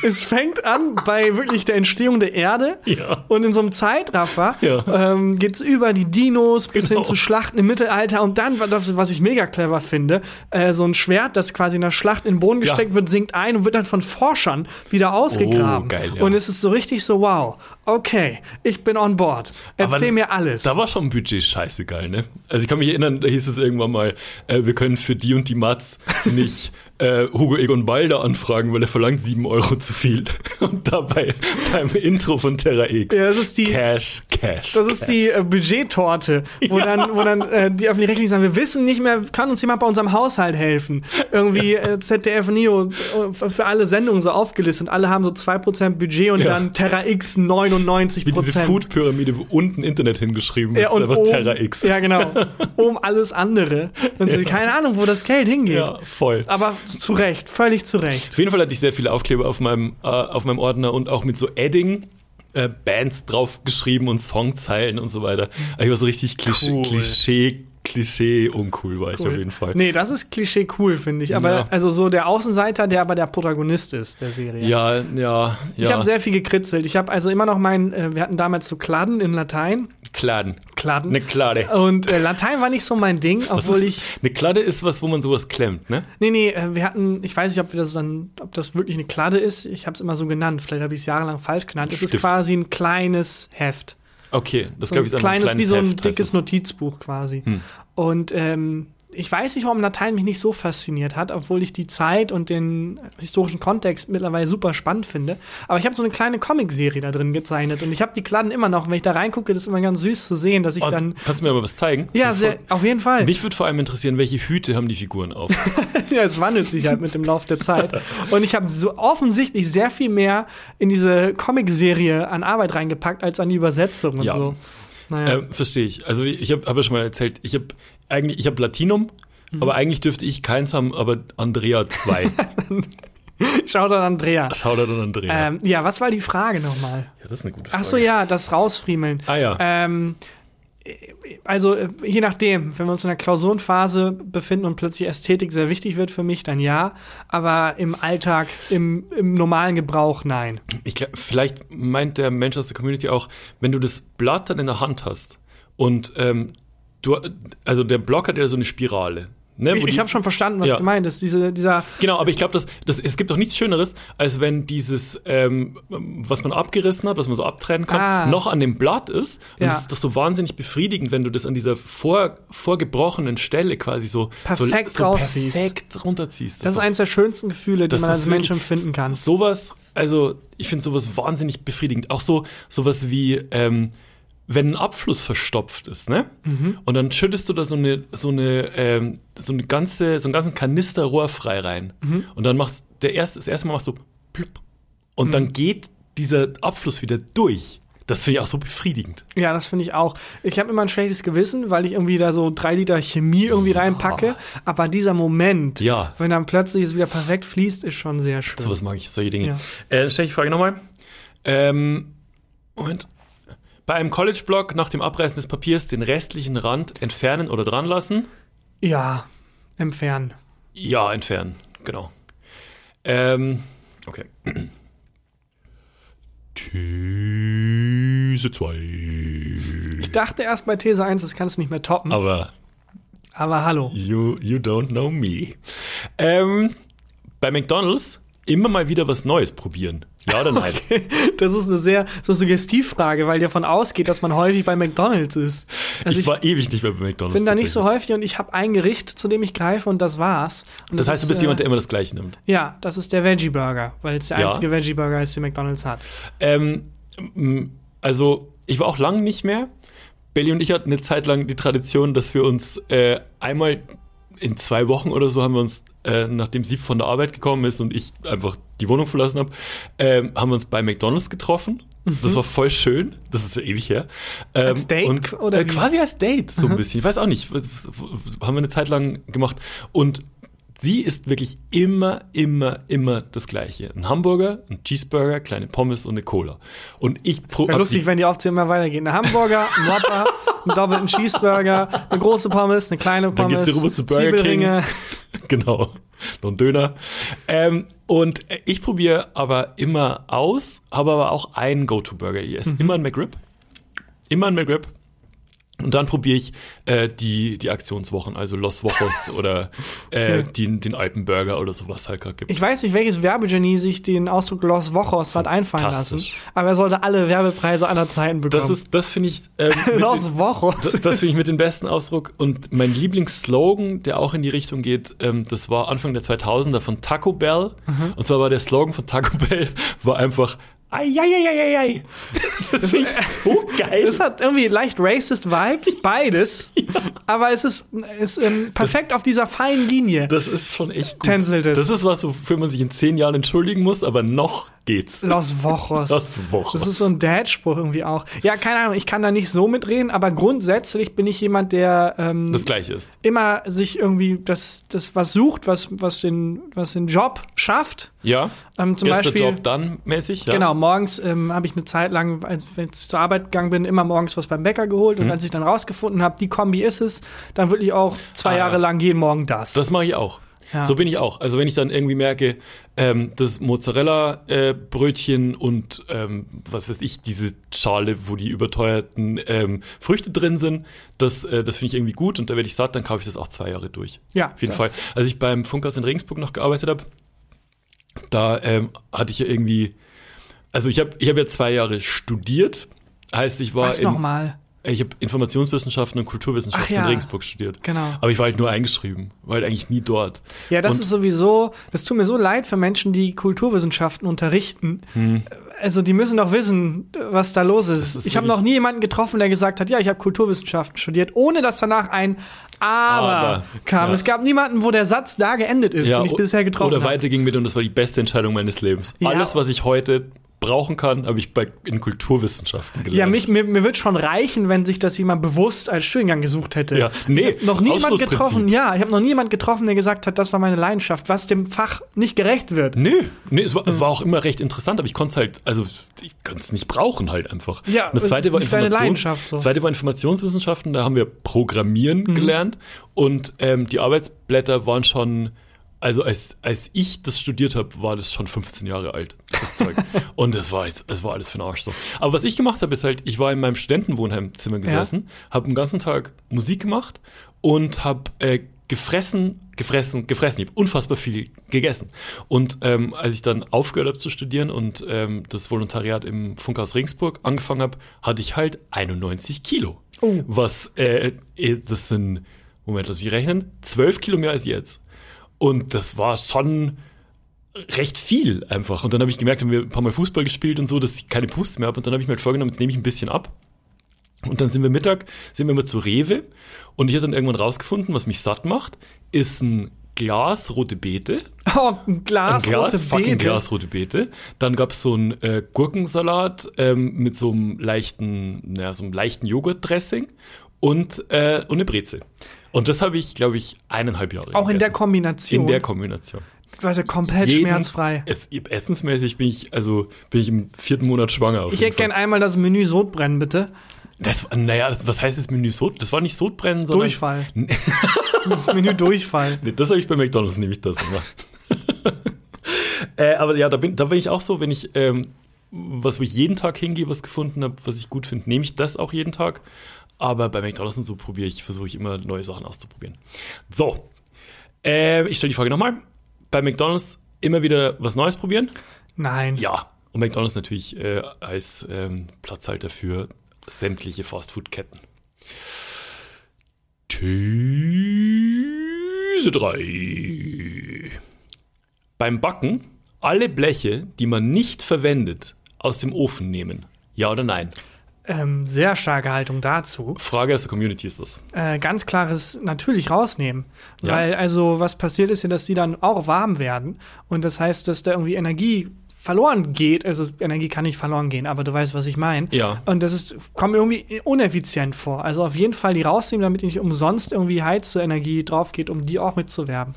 es fängt an bei wirklich der Entstehung der Erde. Ja. Und in so einem Zeitraffer Ja. ähm, geht es über die Dinos bis Genau. hin zu Schlachten im Mittelalter. Und dann, was ich mega clever finde, äh, so ein Schwert, das quasi in der Schlacht in den Boden gesteckt Ja. wird, sinkt ein und wird dann von Forschern wieder ausgegraben. Oh, geil, ja. Und es ist so richtig so, wow, okay, ich bin on board. Erzähl das- mir alles. Da war schon Budget scheißegal, ne? Also ich kann mich erinnern, da hieß es irgendwann mal, äh, wir können für die und die Mats <laughs> nicht äh, Hugo Egon Balder anfragen, weil er verlangt sieben Euro zu viel. <laughs> Und dabei beim Intro von Terra X. Ja, das ist die, Cash, Cash. das ist Cash. die äh, Budgettorte, wo <laughs> Ja. dann, wo dann äh, die öffentlich-rechtlichen sagen, wir wissen nicht mehr, kann uns jemand bei unserem Haushalt helfen? Irgendwie äh, ZDF Neo äh, für für alle Sendungen so aufgelistet. Alle haben so 2% Budget und Ja. dann Terra X 99%. Wie diese Food-Pyramide, wo unten Internet hingeschrieben ist. ja, und einfach oben, Terra X. Ja, genau. <laughs> Um alles andere. Und so, keine Ahnung, wo das Geld hingeht. Ja, voll. Aber zu Recht, völlig zu Recht. Auf jeden Fall hatte ich sehr viele Aufkleber auf meinem, äh, auf meinem Ordner und auch mit so Edding. Äh, Bands drauf geschrieben und Songzeilen und so weiter. Aber Ich war so richtig Klischee, Cool. Klischee, Klischee uncool war ich auf jeden Fall. Nee, das ist Klischee cool, finde ich. Aber Ja. also so der Außenseiter, der aber der Protagonist ist der Serie. Ja, ja, ja. Ich habe sehr viel gekritzelt. Ich habe also immer noch mein, äh, wir hatten damals so Kladden in Latein. Kladen. Kladden. Eine Klade. Und äh, Latein war nicht so mein Ding, obwohl ist, ich. Eine Kladde ist was, wo man sowas klemmt, ne? Nee, nee, äh, wir hatten, ich weiß nicht, ob wir das dann, ob das wirklich eine Kladde ist. Ich habe es immer so genannt. Vielleicht habe ich es jahrelang falsch genannt. Es ist quasi ein kleines Heft. Okay, das So glaube ein ich ist kleines, ein wie so ein Heft, dickes es. Notizbuch quasi. Hm. Und ähm, ich weiß nicht, warum Latein mich nicht so fasziniert hat, obwohl ich die Zeit und den historischen Kontext mittlerweile super spannend finde. Aber ich habe so eine kleine Comicserie da drin gezeichnet und ich habe die Kladden immer noch. Wenn ich da reingucke, das ist immer ganz süß zu sehen, dass ich Oh, dann. Kannst du mir aber was zeigen? Ja, sehr, auf jeden Fall. Mich würde vor allem interessieren, welche Hüte haben die Figuren auf? <laughs> Ja, es wandelt sich halt mit dem Lauf der Zeit. Und ich habe so offensichtlich sehr viel mehr in diese Comicserie an Arbeit reingepackt als an die Übersetzung und Ja. so. Naja. ähm, Verstehe ich. Also ich habe hab ja schon mal erzählt, ich habe eigentlich, ich habe Latinum, Mhm. aber eigentlich dürfte ich keins haben, aber Andrea 2. Schaut an Andrea. Schau da dann Andrea. Ähm, ja, was war die Frage nochmal? ja, das ist eine gute Frage. Ach so, ja, das Rausfriemeln. Ah ja. Ähm, also, äh, je nachdem, wenn wir uns in der Klausurenphase befinden und plötzlich Ästhetik sehr wichtig wird für mich, dann ja. Aber im Alltag, im, im normalen Gebrauch, nein. Ich glaub, vielleicht meint der Mensch aus der Community auch, wenn du das Blatt dann in der Hand hast und ähm, du, also der Block hat ja so eine Spirale. Ne, Ich, ich habe schon verstanden, was Ja. gemeint ist. Diese, dieser, Genau, aber ich glaube, dass, dass es gibt doch nichts Schöneres, als wenn dieses, ähm, was man abgerissen hat, was man so abtrennen kann, Ah. noch an dem Blatt ist. Und Ja. es ist doch so wahnsinnig befriedigend, wenn du das an dieser vor, vorgebrochenen Stelle quasi so Perfekt so, so perfekt runterziehst. das ist doch- eins der schönsten Gefühle, die das man ist als Mensch empfinden kann. Sowas, also ich finde sowas wahnsinnig befriedigend. Auch so sowas wie, ähm, wenn ein Abfluss verstopft ist, ne? Mhm. Und dann schüttest du da so eine, so eine, ähm, so eine ganze, so einen ganzen Kanister rohrfrei rein. Mhm. Und dann machst der erste, das erste Mal machst du plupp. Und Mhm. dann geht dieser Abfluss wieder durch. Das finde ich auch so befriedigend. Ja, das finde ich auch. Ich habe immer ein schlechtes Gewissen, weil ich irgendwie da so drei Liter Chemie irgendwie reinpacke. Aber dieser Moment, Ja. wenn dann plötzlich es wieder perfekt fließt, ist schon sehr schön. Sowas mag ich, solche Dinge. Ja. Äh, stelle ich die Frage nochmal. Ähm, Moment. Bei einem College-Block nach dem Abreißen des Papiers den restlichen Rand entfernen oder dran lassen? Ja, entfernen. Ja, entfernen, genau. Ähm, okay. <clears throat> These 2. Ich dachte erst bei These 1, das kannst du nicht mehr toppen. Aber Aber hallo. you, you don't know me. Ähm, bei McDonalds immer mal wieder was Neues probieren. Ja oder nein? Das ist eine sehr so Suggestivfrage, weil davon ausgeht, dass man häufig bei McDonalds ist. Also ich, ich, war ewig nicht mehr bei McDonalds. bin da nicht so häufig und ich habe ein Gericht, zu dem ich greife und das war's. Und Das heißt, du bist ist, jemand, der äh, immer das Gleiche nimmt. Ja, das ist der Veggie Burger, weil es der Ja. einzige Veggie Burger ist, den McDonalds hat. Ähm, also, ich war auch lange nicht mehr. Belly und ich hatten eine Zeit lang die Tradition, dass wir uns äh, einmal in zwei Wochen oder so haben wir uns, äh, nachdem sie von der Arbeit gekommen ist und ich einfach die Wohnung verlassen habe, ähm, haben wir uns bei McDonalds getroffen. Das war voll schön. Das ist ja ewig her. Ähm, Als Date Und, oder äh, quasi als Date, so ein bisschen. Ich weiß auch nicht. Haben wir eine Zeit lang gemacht. Und sie ist wirklich immer, immer, immer das Gleiche. Ein Hamburger, ein Cheeseburger, kleine Pommes und eine Cola. Und ich pro Wäre lustig, wenn die Aufzählung immer weitergeht. Ein Hamburger, ein Whopper, einen doppelten Cheeseburger, eine große Pommes, eine kleine Dann Pommes, geht's rüber zu Burger Zwiebelringe. genau. Noch ein Döner. Ähm, und ich probiere aber immer aus, habe aber auch einen Go-To-Burger. Ich esse immer einen McRib. Immer einen McRib. Und dann probiere ich äh, die, die Aktionswochen, also Los Wochos <laughs> oder äh, den, den Alpenburger oder sowas halt gerade gibt. Ich weiß nicht, welches Werbegenie sich den Ausdruck Los Wochos hat einfallen lassen, aber er sollte alle Werbepreise aller Zeiten bekommen. Das ist, das finde ich, ähm, <laughs> mit Los dem- Wochos. das, das finde ich mit dem besten Ausdruck. Und mein Lieblingsslogan, der auch in die Richtung geht, ähm, das war Anfang der 2000er von Taco Bell. Mhm. Und zwar war der Slogan von Taco <laughs> Bell war einfach Eieieiei. Das ich so geil. Es hat irgendwie leicht racist Vibes, <laughs> beides. Aber es ist, ist ähm, perfekt auf dieser feinen Linie. Das ist schon echt gut. Tänzelt es. Das ist was, wofür man sich in zehn Jahren entschuldigen muss, aber noch geht's. Los Wochos. <laughs> Los Wochos. Das ist so ein Dad-Spruch irgendwie auch. Ja, keine Ahnung, ich kann da nicht so mitreden, aber grundsätzlich bin ich jemand, der ähm, Das gleiche ist. immer sich irgendwie das, das was sucht, was, was, den, was den Job schafft. Ja. Ähm, zum Gestern Beispiel- Job dann mäßig. Ja. Genau, morgens ähm, habe ich eine Zeit lang, als wenn ich zur Arbeit gegangen bin, immer morgens was beim Bäcker geholt. Mhm. Und als ich dann rausgefunden habe, die Kombi ist es, dann wirklich auch zwei Ah, ja. Jahre lang jeden Morgen das. Das mache ich auch. Ja. So bin ich auch. Also wenn ich dann irgendwie merke, ähm, das Mozzarella-Brötchen und ähm, was weiß ich, diese Schale, wo die überteuerten ähm, Früchte drin sind, das, äh, das finde ich irgendwie gut und da werde ich satt, dann kaufe ich das auch zwei Jahre durch. Ja, Auf jeden Fall. Als ich beim Funkhaus in Regensburg noch gearbeitet habe, da ähm, hatte ich ja irgendwie, also ich habe ich hab ja zwei Jahre studiert, heißt ich war was nochmal? Ich habe Informationswissenschaften und Kulturwissenschaften ja. in Regensburg studiert. Genau. Aber ich war halt nur eingeschrieben, war halt eigentlich nie dort. Ja, das Und- ist sowieso, das tut mir so leid für Menschen, die Kulturwissenschaften unterrichten. Also die müssen doch wissen, was da los ist. Hm. ist ich habe noch nie jemanden getroffen, der gesagt hat, ja, ich habe Kulturwissenschaften studiert, ohne dass danach ein Aber, Aber, kam. ja. Es gab niemanden, wo der Satz da geendet ist, den ich bisher getroffen Oder habe. weiterging mit und das war die beste Entscheidung meines Lebens. Ja. Alles, was ich heute brauchen kann, habe ich bei, in Kulturwissenschaften gelernt. Ja, mich, mir, mir wird schon reichen, wenn sich das jemand bewusst als Studiengang gesucht hätte. Ja, nee, noch nie jemand Ausschlussprinzip. getroffen, ja, ich habe noch nie jemand getroffen, der gesagt hat, das war meine Leidenschaft, was dem Fach nicht gerecht wird. Nö, nee, es war, war auch immer recht interessant, aber ich konnte es halt, also ich konnte es nicht brauchen halt einfach. Ja, Und das zweite war nicht deine Information, Leidenschaft so. Mhm. Das zweite war Informationswissenschaften, da haben wir Programmieren gelernt und ähm, die Arbeitsblätter waren schon, also als, als ich das studiert habe, war das schon 15 Jahre alt, das Zeug. <laughs> und es war jetzt, es war alles für den Arsch so. Aber was ich gemacht habe, ist halt, ich war in meinem Studentenwohnheimzimmer gesessen, habe den ganzen Tag Musik gemacht und habe äh, gefressen, gefressen, gefressen. Ich habe unfassbar viel gegessen. Und ähm, als ich dann aufgehört habe zu studieren und ähm, das Volontariat im Funkhaus Regensburg angefangen habe, hatte ich halt 91 Kilo. Oh. Was, äh, äh, das sind, Moment, lass mich rechnen, 12 Kilo mehr als jetzt. Und das war schon recht viel einfach. Und dann habe ich gemerkt, haben wir ein paar Mal Fußball gespielt und so, dass ich keine Puste mehr habe. Und dann habe ich mir halt vorgenommen, jetzt nehme ich ein bisschen ab. Und dann sind wir Mittag, sind wir mal zu Rewe und ich habe dann irgendwann rausgefunden, was mich satt macht, ist ein Glas rote Beete. <laughs> Oh, ein Glas, ein Glas, rote fucking Beete. Glas rote Beete. Dann gab es so einen äh, Gurkensalat ähm, mit so einem leichten, naja, so einem leichten Joghurtdressing und, äh, und eine Breze. Und das habe ich, glaube ich, eineinhalb Jahre Auch in der. Kombination. In der Kombination. Du warst ja komplett Jeden- schmerzfrei. Es, essensmäßig bin ich, also bin ich im vierten Monat schwanger. Ich hätte gern einmal das Menü Sodbrennen, bitte. Das, naja, das, was heißt das Menü Sod? Das war nicht Sodbrennen, sondern. Durchfall. das Menü Durchfall. Nee, das habe ich bei McDonalds, nehme ich das immer. äh, aber ja, da bin, da bin ich auch so, wenn ich ähm, was, wo ich jeden Tag hingehe, was gefunden habe, was ich gut finde, nehme ich das auch jeden Tag. Aber bei McDonalds und so probiere ich, versuche ich immer neue Sachen auszuprobieren. So, äh, ich stelle die Frage nochmal. Bei McDonalds immer wieder was Neues probieren? Nein. Ja. Und McDonalds natürlich äh, als ähm, Platzhalter für sämtliche Fastfood-Ketten. These 3. Beim Backen alle Bleche, die man nicht verwendet, aus dem Ofen nehmen. Ja oder nein? Ähm, sehr starke Haltung dazu. Frage aus der Community ist das. Äh, ganz klares natürlich rausnehmen. Ja. Weil also was passiert ist ja, dass die dann auch warm werden. Und das heißt, dass da irgendwie Energie verloren geht. Also Energie kann nicht verloren gehen, aber du weißt, was ich meine. Ja. Und das ist, kommt mir irgendwie uneffizient vor. Also auf jeden Fall die rausnehmen, damit nicht umsonst irgendwie Heizenergie drauf geht, um die auch mitzuwerben.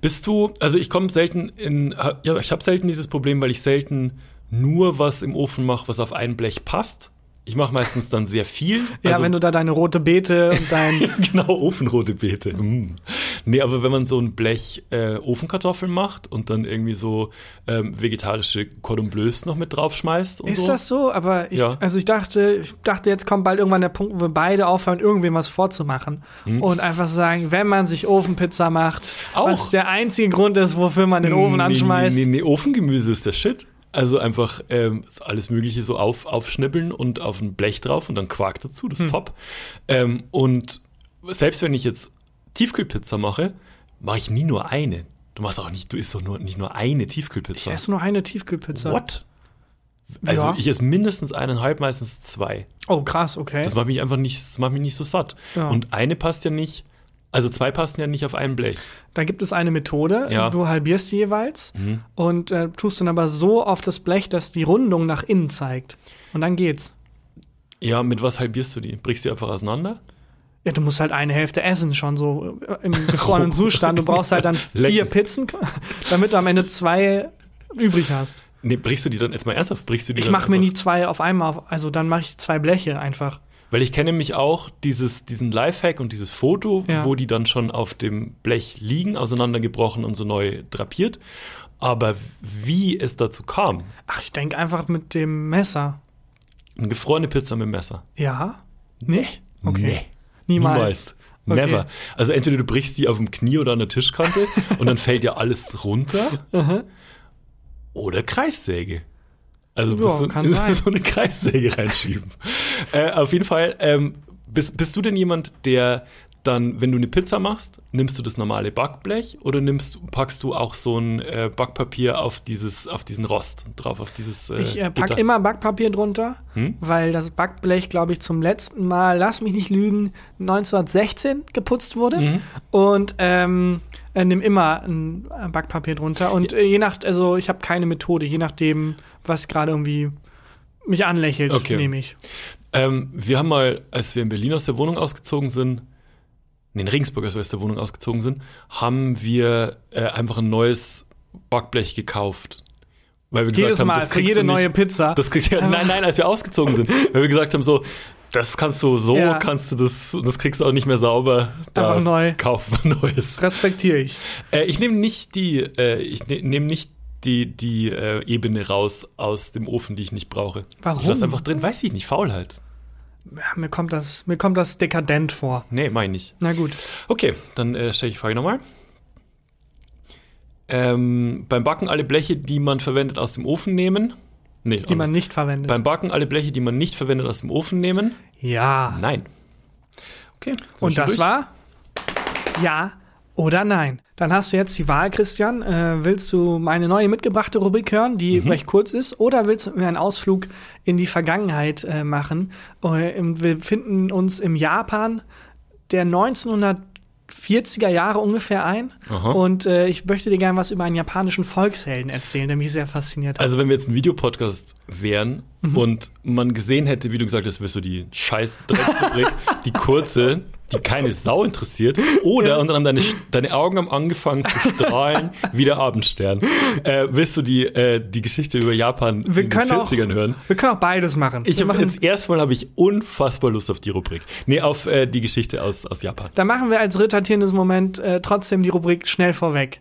Bist du, also ich komme selten in, ja, ich habe selten dieses Problem, weil ich selten nur was im Ofen mache, was auf ein Blech passt, Ich mache meistens dann sehr viel. Ja, Also- wenn du da deine rote Beete und dein. <laughs> genau, ofenrote Beete. Mm. Nee, aber wenn man so ein Blech äh, Ofenkartoffeln macht und dann irgendwie so ähm, vegetarische Cordon Bleus noch mit draufschmeißt und Ist so. das so? Aber ich, Ja. also ich dachte, ich dachte, jetzt kommt bald irgendwann der Punkt, wo wir beide aufhören, irgendwem was vorzumachen. Und einfach sagen, wenn man sich Ofenpizza macht, Hm. Auch. was der einzige Grund ist, wofür man den Ofen Nee, anschmeißt. Nee, nee, nee, Ofengemüse ist der Shit. Also einfach ähm, alles Mögliche so auf, aufschnippeln und auf ein Blech drauf und dann Quark dazu, das ist top. Ähm, und selbst wenn ich jetzt Tiefkühlpizza mache, mache ich nie nur eine. Du machst auch nicht, du isst doch nur, nicht nur eine Ich Tiefkühlpizza. esse nur eine Tiefkühlpizza. What? Also Ja. ich esse mindestens eineinhalb, meistens zwei. Oh, krass, okay. Das macht mich einfach nicht, das macht mich nicht so satt. Ja. Und eine passt ja nicht, also zwei passen ja nicht auf ein Blech. Da gibt es eine Methode, Ja. du halbierst die jeweils Mhm. und äh, tust dann aber so auf das Blech, dass die Rundung nach innen zeigt. Und dann geht's. Ja, mit was halbierst du die? Brichst du die einfach auseinander? Ja, du musst halt eine Hälfte essen, schon so äh, im gefrorenen <laughs> Zustand. Du brauchst halt dann vier. Pizzen, damit du am Ende zwei übrig hast. Nee, brichst du die dann, jetzt mal ernsthaft, brichst du die Ich mache mir nie zwei auf einmal, auf, also dann mache ich zwei Bleche einfach. Weil ich kenne mich auch dieses, diesen Lifehack und dieses Foto, Ja. wo die dann schon auf dem Blech liegen, auseinandergebrochen und so neu drapiert. Aber wie es dazu kam, Ach, ich denke einfach mit dem Messer. eine gefrorene Pizza mit dem Messer. Ja? Nicht? Okay. Nee. Niemals. Okay. Never. Also entweder du brichst die auf dem Knie oder an der Tischkante <laughs> und dann fällt ja alles runter. oder Kreissäge. Also Ja, du kann <laughs> sein. so eine Kreissäge reinschieben. <laughs> äh, auf jeden Fall, ähm, bist, bist du denn jemand, der dann, wenn du eine Pizza machst, nimmst du das normale Backblech oder nimmst, packst du auch so ein äh, Backpapier auf dieses, auf diesen Rost drauf, auf dieses äh, Ich äh, pack immer Backpapier drunter, Hm? weil das Backblech, glaube ich, zum letzten Mal, lass mich nicht lügen, 1916 geputzt wurde. Mhm. Und ähm, äh, nimm immer ein äh, Backpapier drunter. Und äh, je nach, also ich habe keine Methode, je nachdem, was gerade irgendwie mich anlächelt, Okay. nehme ich. Ähm, wir haben mal, als wir in Berlin aus der Wohnung ausgezogen sind, nee, in Regensburg, als wir aus der Wohnung ausgezogen sind, haben wir äh, einfach ein neues Backblech gekauft. Weil wir gesagt Jedes haben, Mal, das für jede nicht- neue Pizza. Das kriegst ja- nein, nein, als wir ausgezogen sind. <laughs> Weil wir gesagt haben, so, das kannst du so, Ja. kannst du das, und das kriegst du auch nicht mehr sauber. Da Einfach neu. Kaufen wir Neues. Respektiere ich. Äh, ich nehme nicht die, äh, ich ne, nehme nicht die, die äh, Ebene raus aus dem Ofen, die ich nicht brauche. Warum? Ich lasse einfach drin, weiß ich nicht, Faulheit. Ja, mir, kommt das, mir kommt das dekadent vor. Nee, meine ich. Na gut. Okay, dann äh, stelle ich die Frage nochmal. Ähm, beim Backen alle Bleche, die man verwendet, aus dem Ofen nehmen. Nee, Die man nicht verwendet. Beim Backen alle Bleche, die man nicht verwendet, aus dem Ofen nehmen. ja. Nein. Okay. Und das durch? war ja oder nein. Dann hast du jetzt die Wahl, Christian. Äh, willst du meine neue mitgebrachte Rubrik hören, die Mhm. recht kurz ist, oder willst du mir einen Ausflug in die Vergangenheit äh, machen? Äh, wir befinden uns im Japan der 1940er Jahre ungefähr ein. Aha. Und äh, ich möchte dir gerne was über einen japanischen Volkshelden erzählen, der mich sehr fasziniert hat. Also, wenn wir jetzt ein Videopodcast wären Mhm. und man gesehen hätte, wie du gesagt hast, wirst du die scheiß Drecksrubrik, die kurze, <laughs> die keine Sau interessiert, oder Ja. und dann haben deine, deine Augen haben angefangen zu strahlen wie der Abendstern. Äh, willst du die, äh, die Geschichte über Japan Wir in den können auch- 40ern hören? wir können auch beides machen. Ich wir machen jetzt erstmal habe ich unfassbar Lust auf die Rubrik. Nee, auf äh, die Geschichte aus, aus Japan. da machen wir als retardierendes Moment äh, trotzdem die Rubrik schnell vorweg.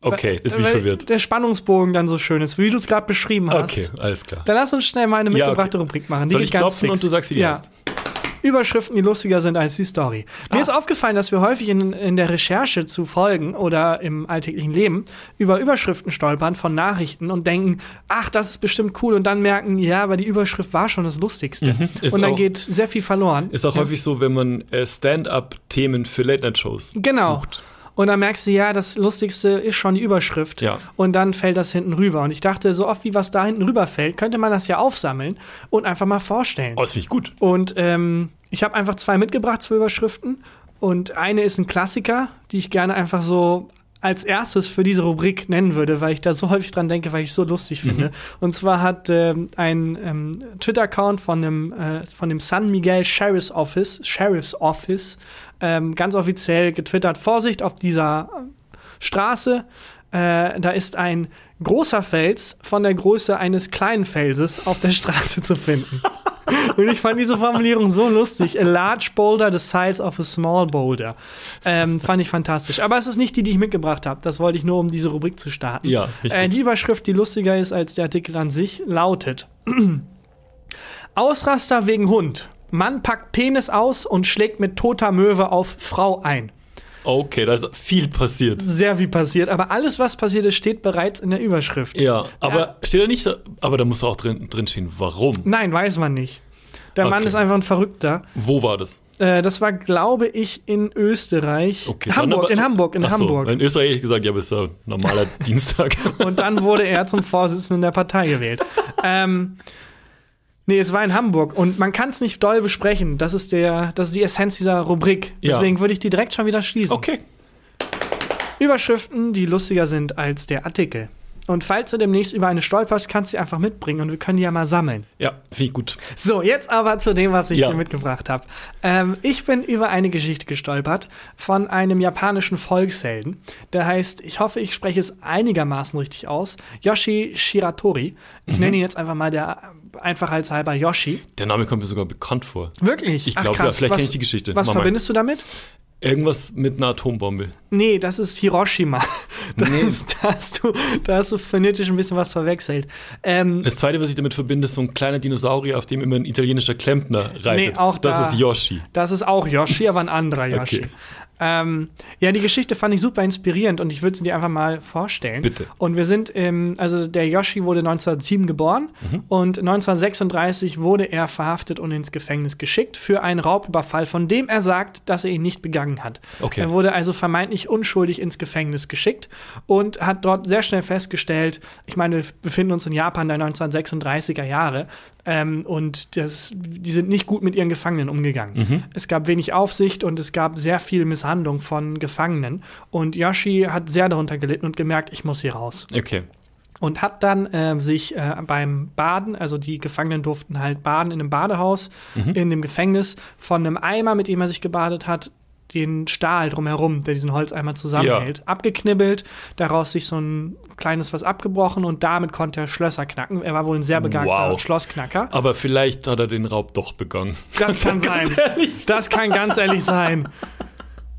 Okay, jetzt bin ich Weil verwirrt. Der Spannungsbogen dann so schön ist, wie du es gerade beschrieben hast. Okay, alles klar. Dann lass uns schnell mal eine Ja, mitgebrachte okay. Rubrik machen. Die Soll ich ganz klopfen fix. und du sagst, wie die ja. heißt? Überschriften, die lustiger sind als die Story. Mir Ah. ist aufgefallen, dass wir häufig in, in der Recherche zu Folgen oder im alltäglichen Leben über Überschriften stolpern von Nachrichten und denken, ach, das ist bestimmt cool und dann merken, ja, aber die Überschrift war schon das Lustigste. Mhm. Und dann auch- geht sehr viel verloren. Ist auch ja. häufig so, wenn man äh, Stand-up-Themen für Late-Night-Shows Genau. sucht. Und dann merkst du, ja, das Lustigste ist schon die Überschrift. Ja. Und dann fällt das hinten rüber. Und ich dachte, so oft wie was da hinten rüber fällt, könnte man das ja aufsammeln und einfach mal vorstellen. Oh, das finde ich gut. Und ähm, ich habe einfach zwei mitgebracht, zwei Überschriften. Und eine ist ein Klassiker, die ich gerne einfach so als erstes für diese Rubrik nennen würde, weil ich da so häufig dran denke, weil ich es so lustig finde. Und zwar hat ähm, ein ähm, Twitter-Account von dem, äh, von dem San Miguel Sheriff's Office, Sheriff's Office, ähm, ganz offiziell getwittert, Vorsicht auf dieser äh, Straße, äh, da ist ein großer Fels von der Größe eines kleinen Felses auf der <laughs> Straße zu finden. Und ich fand diese Formulierung so lustig. A large boulder the size of a small boulder. Ähm, fand ich fantastisch. Aber es ist nicht die, die ich mitgebracht habe. Das wollte ich nur, um diese Rubrik zu starten. Ja. Äh, die Überschrift, die lustiger ist als der Artikel an sich, lautet Ausraster wegen Hund. Mann packt Penis aus und schlägt mit toter Möwe auf Frau ein. Okay, da ist viel passiert. Sehr viel passiert, aber alles, was passiert ist, steht bereits in der Überschrift. Ja, aber steht da nicht, aber da muss auch drin, drin stehen, warum? Nein, weiß man nicht. Der Mann Okay. ist einfach ein Verrückter. Wo war das? Äh, das war, glaube ich, in Österreich. Okay, Hamburg, aber- in Hamburg, in Ach so, Hamburg. In Österreich hätte ich gesagt, ja, bis ja normaler <laughs> Dienstag. Und dann wurde er zum Vorsitzenden der Partei gewählt. <laughs> ähm, nee, es war in Hamburg und man kann es nicht doll besprechen. Das ist, der, das ist die Essenz dieser Rubrik. Ja. Deswegen würde ich die direkt schon wieder schließen. Okay. Überschriften, die lustiger sind als der Artikel. Und falls du demnächst über eine stolperst, kannst du sie einfach mitbringen und wir können die ja mal sammeln. Ja, finde ich gut. So, jetzt aber zu dem, was ich Ja. dir mitgebracht habe. Ähm, ich bin über eine Geschichte gestolpert von einem japanischen Volkshelden. Der heißt, ich hoffe, ich spreche es einigermaßen richtig aus, Yoshi Shiratori. Ich Mhm. nenne ihn jetzt einfach mal der einfachheitshalber Yoshi. Der Name kommt mir sogar bekannt vor. Wirklich? Ich Ach, glaub, ja, vielleicht Was- kenn ich die Geschichte. Was Mach mal. verbindest du damit? Irgendwas mit einer Atombombe. Nee, das ist Hiroshima. <laughs> Das, Nee. da, hast du, da hast du phonetisch ein bisschen was verwechselt. Ähm, Das zweite, was ich damit verbinde, ist so ein kleiner Dinosaurier, auf dem immer ein italienischer Klempner reitet. Nee, auch das da- ist Yoshi. Das ist auch Yoshi, aber ein anderer Yoshi. Okay. Ähm, ja, die Geschichte fand ich super inspirierend und ich würde sie dir einfach mal vorstellen. Bitte. Und wir sind im, also der Yoshi wurde 1907 geboren Mhm. und 1936 wurde er verhaftet und ins Gefängnis geschickt für einen Raubüberfall, von dem er sagt, dass er ihn nicht begangen hat. Okay. Er wurde also vermeintlich unschuldig ins Gefängnis geschickt und hat dort sehr schnell festgestellt, ich meine, wir befinden uns in Japan der 1936er Jahre ähm, und das, die sind nicht gut mit ihren Gefangenen umgegangen. Es gab wenig Aufsicht und es gab sehr viel Misshandlung von Gefangenen. Und Yoshi hat sehr darunter gelitten und gemerkt, ich muss hier raus. Okay. und hat dann ähm, sich äh, beim Baden, also die Gefangenen durften halt baden in einem Badehaus, in dem Gefängnis, von einem Eimer, mit dem er sich gebadet hat, den Stahl drumherum, der diesen Holzeimer zusammenhält, abgeknibbelt, daraus sich so ein kleines was abgebrochen und damit konnte er Schlösser knacken. Er war wohl ein sehr begabter Wow. Schlossknacker. Aber vielleicht hat er den Raub doch begangen. Das kann <laughs> sein. Das kann ganz ehrlich sein.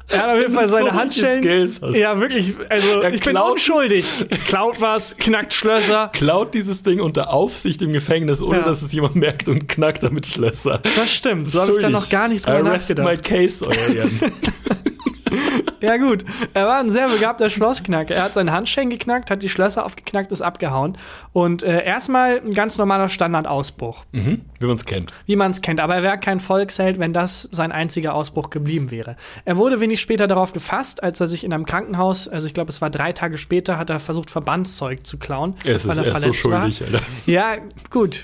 Er hat auf jeden Fall seine Handschellen. Skills hast. Ja, wirklich. Also, Er ich bin klaut- unschuldig. Klaut was, knackt Schlösser. Klaut dieses Ding unter Aufsicht im Gefängnis, ohne Ja. dass es jemand merkt und knackt damit Schlösser. Das stimmt. So habe ich da noch gar nicht drüber Arrest my nachgedacht. case, euer. <laughs> <laughs> Ja, gut. Er war ein sehr begabter Schlossknacker. Er hat seine Handschellen geknackt, hat die Schlösser aufgeknackt, ist abgehauen. Und äh, erstmal ein ganz normaler Standardausbruch, mhm, wie man es kennt. wie man es kennt. Aber er wäre kein Volksheld, wenn das sein einziger Ausbruch geblieben wäre. Er wurde wenig später darauf gefasst, als er sich in einem Krankenhaus, also ich glaube, es war drei Tage später, hat er versucht, Verbandszeug zu klauen. Er ist, weil er ist so war. schuldig, Alter. Ja, gut.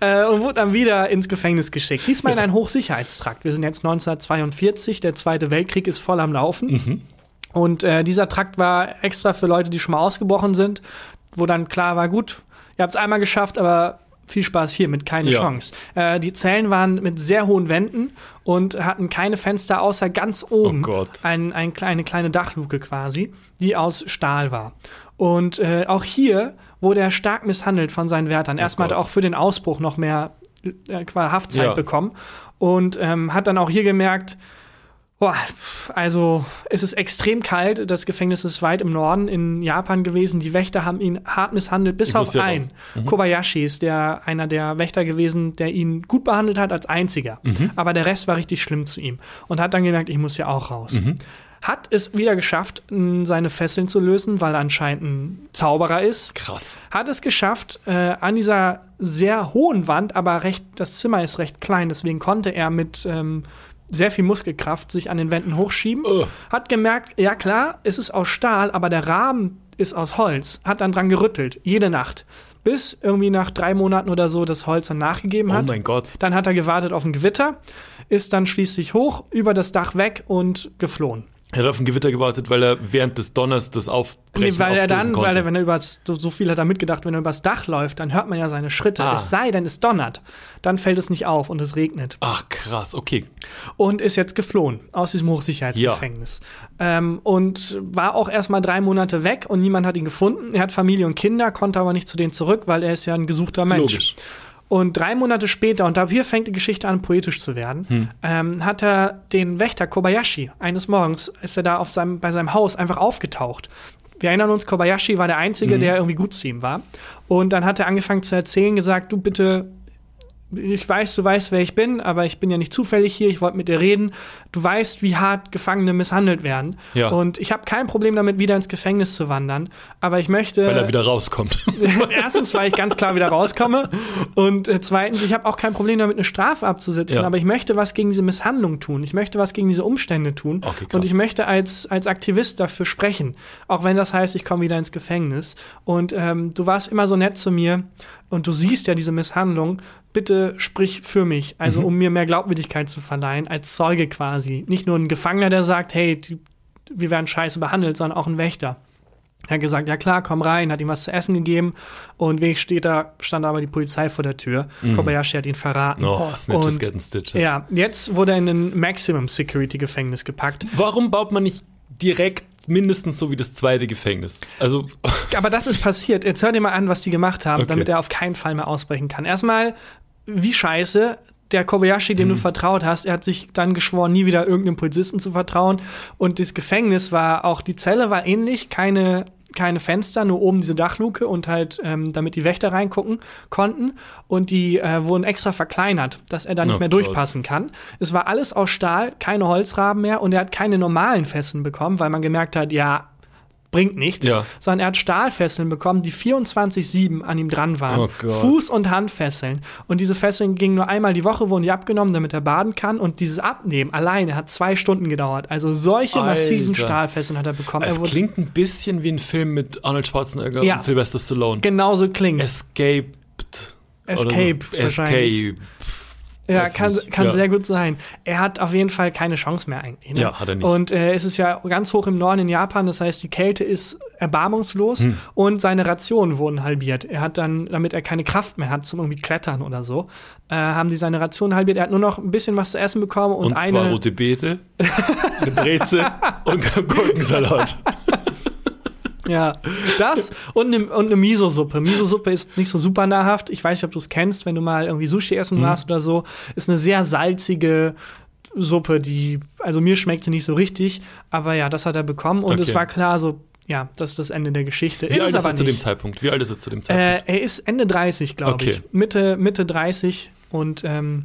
Äh, und wurde dann wieder ins Gefängnis geschickt. Diesmal in einen Hochsicherheitstrakt. Wir sind jetzt 1942, der Zweite Weltkrieg ist voll am Laufen. Und äh, dieser Trakt war extra für Leute, die schon mal ausgebrochen sind, wo dann klar war, gut, ihr habt es einmal geschafft, aber viel Spaß hier mit keine Ja. Chance. Äh, die Zellen waren mit sehr hohen Wänden und hatten keine Fenster außer ganz oben. Oh Gott. Ein, ein, eine kleine Dachluke quasi, die aus Stahl war. Und äh, auch hier wurde er stark misshandelt von seinen Wärtern. Erstmal hat er Oh auch für den Ausbruch noch mehr äh, Haftzeit Ja. bekommen und ähm, hat dann auch hier gemerkt, Boah, also es ist extrem kalt. Das Gefängnis ist weit im Norden in Japan gewesen. Die Wächter haben ihn hart misshandelt, bis Ich auf einen. Mhm. Kobayashi ist der, einer der Wächter gewesen, der ihn gut behandelt hat als einziger. Mhm. Aber der Rest war richtig schlimm zu ihm und hat dann gemerkt, ich muss ja auch raus. Mhm. Hat es wieder geschafft, seine Fesseln zu lösen, weil er anscheinend ein Zauberer ist Krass. hat es geschafft, äh, an dieser sehr hohen Wand, aber recht, das Zimmer ist recht klein, deswegen konnte er mit ähm, sehr viel Muskelkraft sich an den Wänden hochschieben. Oh. Hat gemerkt, ja klar, es ist aus Stahl, aber der Rahmen ist aus Holz. Hat dann dran gerüttelt, jede Nacht. Bis irgendwie nach drei Monaten oder so das Holz dann nachgegeben Oh hat. mein Gott. Dann hat er gewartet auf ein Gewitter, ist dann schließlich hoch, über das Dach weg und geflohen. Er hat auf ein Gewitter gewartet, weil er während des Donners das Aufbrechen Nee, weil er dann, konnte. weil er, wenn er über so, so viel hat er mitgedacht, wenn er übers Dach läuft, dann hört man ja seine Schritte. Ah. Es sei denn, es donnert. Dann fällt es nicht auf und es regnet. Ach, krass, okay. Und ist jetzt geflohen aus diesem Hochsicherheitsgefängnis. Ähm, und war auch erstmal drei Monate weg und niemand hat ihn gefunden. Er hat Familie und Kinder, konnte aber nicht zu denen zurück, weil er ist ja ein gesuchter Mensch. Logisch. Und drei Monate später, und da hier fängt die Geschichte an, poetisch zu werden, Hm. ähm, hat er den Wächter Kobayashi, eines Morgens, ist er da auf seinem, bei seinem Haus einfach aufgetaucht. Wir erinnern uns, Kobayashi war der Einzige, Hm. der irgendwie gut zu ihm war. Und dann hat er angefangen zu erzählen, gesagt, du bitte ich weiß, du weißt, wer ich bin, aber ich bin ja nicht zufällig hier, ich wollte mit dir reden. Du weißt, wie hart Gefangene misshandelt werden. Ja. Und ich habe kein Problem damit, wieder ins Gefängnis zu wandern. Aber ich möchte. Weil er wieder rauskommt. <laughs> Erstens, weil ich ganz klar wieder rauskomme. Und äh, zweitens, ich habe auch kein Problem damit, eine Strafe abzusitzen. Ja. Aber ich möchte was gegen diese Misshandlung tun. Ich möchte was gegen diese Umstände tun. Okay, und ich möchte als, als Aktivist dafür sprechen. Auch wenn das heißt, ich komme wieder ins Gefängnis. Und ähm, du warst immer so nett zu mir. Und du siehst ja diese Misshandlung. Bitte sprich für mich. Also, Mhm. um mir mehr Glaubwürdigkeit zu verleihen, als Zeuge quasi. Nicht nur ein Gefangener, der sagt, hey, die, wir werden scheiße behandelt, sondern auch ein Wächter. Er hat gesagt, ja klar, komm rein, hat ihm was zu essen gegeben und Weg steht da, stand aber die Polizei vor der Tür. Kobayashi hat ihn verraten. Mhm. Oh, Snitches Und, getting Stitches. Ja, jetzt wurde er in ein Maximum Security Gefängnis gepackt. Warum baut man nicht direkt mindestens so wie das zweite Gefängnis? Also, <laughs> Aber das ist passiert. Jetzt hör dir mal an, was die gemacht haben, Okay. damit er auf keinen Fall mehr ausbrechen kann. Erstmal, wie scheiße. Der Kobayashi, Mhm. dem du vertraut hast, er hat sich dann geschworen, nie wieder irgendeinem Polizisten zu vertrauen. Und das Gefängnis war auch, die Zelle war ähnlich, keine, keine Fenster, nur oben diese Dachluke und halt, ähm, damit die Wächter reingucken konnten. Und die äh, wurden extra verkleinert, dass er da nicht Oh mehr Gott. durchpassen kann. Es war alles aus Stahl, keine Holzrahmen mehr und er hat keine normalen Fesseln bekommen, weil man gemerkt hat, ja, bringt nichts, Ja. sondern er hat Stahlfesseln bekommen, die 24-7 an ihm dran waren. Oh. Fuß- und Handfesseln. Und diese Fesseln gingen nur einmal die Woche, wurden die abgenommen, damit er baden kann. Und dieses Abnehmen alleine hat zwei Stunden gedauert. Also solche Alter. massiven Stahlfesseln hat er bekommen. es er klingt ein bisschen wie ein Film mit Arnold Schwarzenegger Ja. und Sylvester Stallone. genauso klingen. Escaped. Escape so. wahrscheinlich. Escape. Ja, kann, nicht. kann Ja. sehr gut sein. Er hat auf jeden Fall keine Chance mehr eigentlich. Ne? Ja, hat er nicht. Und äh, es ist ja ganz hoch im Norden in Japan, das heißt, die Kälte ist erbarmungslos Hm. und seine Rationen wurden halbiert. Er hat dann, damit er keine Kraft mehr hat zum irgendwie Klettern oder so, äh, haben die seine Rationen halbiert. Er hat nur noch ein bisschen was zu essen bekommen und, Und, eine. zwar rote Beete, eine Brezel <laughs> und Gurkensalat. Ja, das und eine, und eine Miso-Suppe. Miso-Suppe ist nicht so super nahrhaft. Ich weiß nicht, ob du es kennst, wenn du mal irgendwie Sushi Mhm. essen warst oder so. Ist eine sehr salzige Suppe, die, also mir schmeckt sie nicht so richtig, aber ja, das hat er bekommen und es Okay. war klar so, ja, das ist das Ende der Geschichte. Wie ist alt es ist er zu dem. Zeitpunkt? Wie alt ist er zu dem Zeitpunkt? Äh, er ist Ende 30, glaube Okay. ich. Mitte, Mitte 30 und ähm,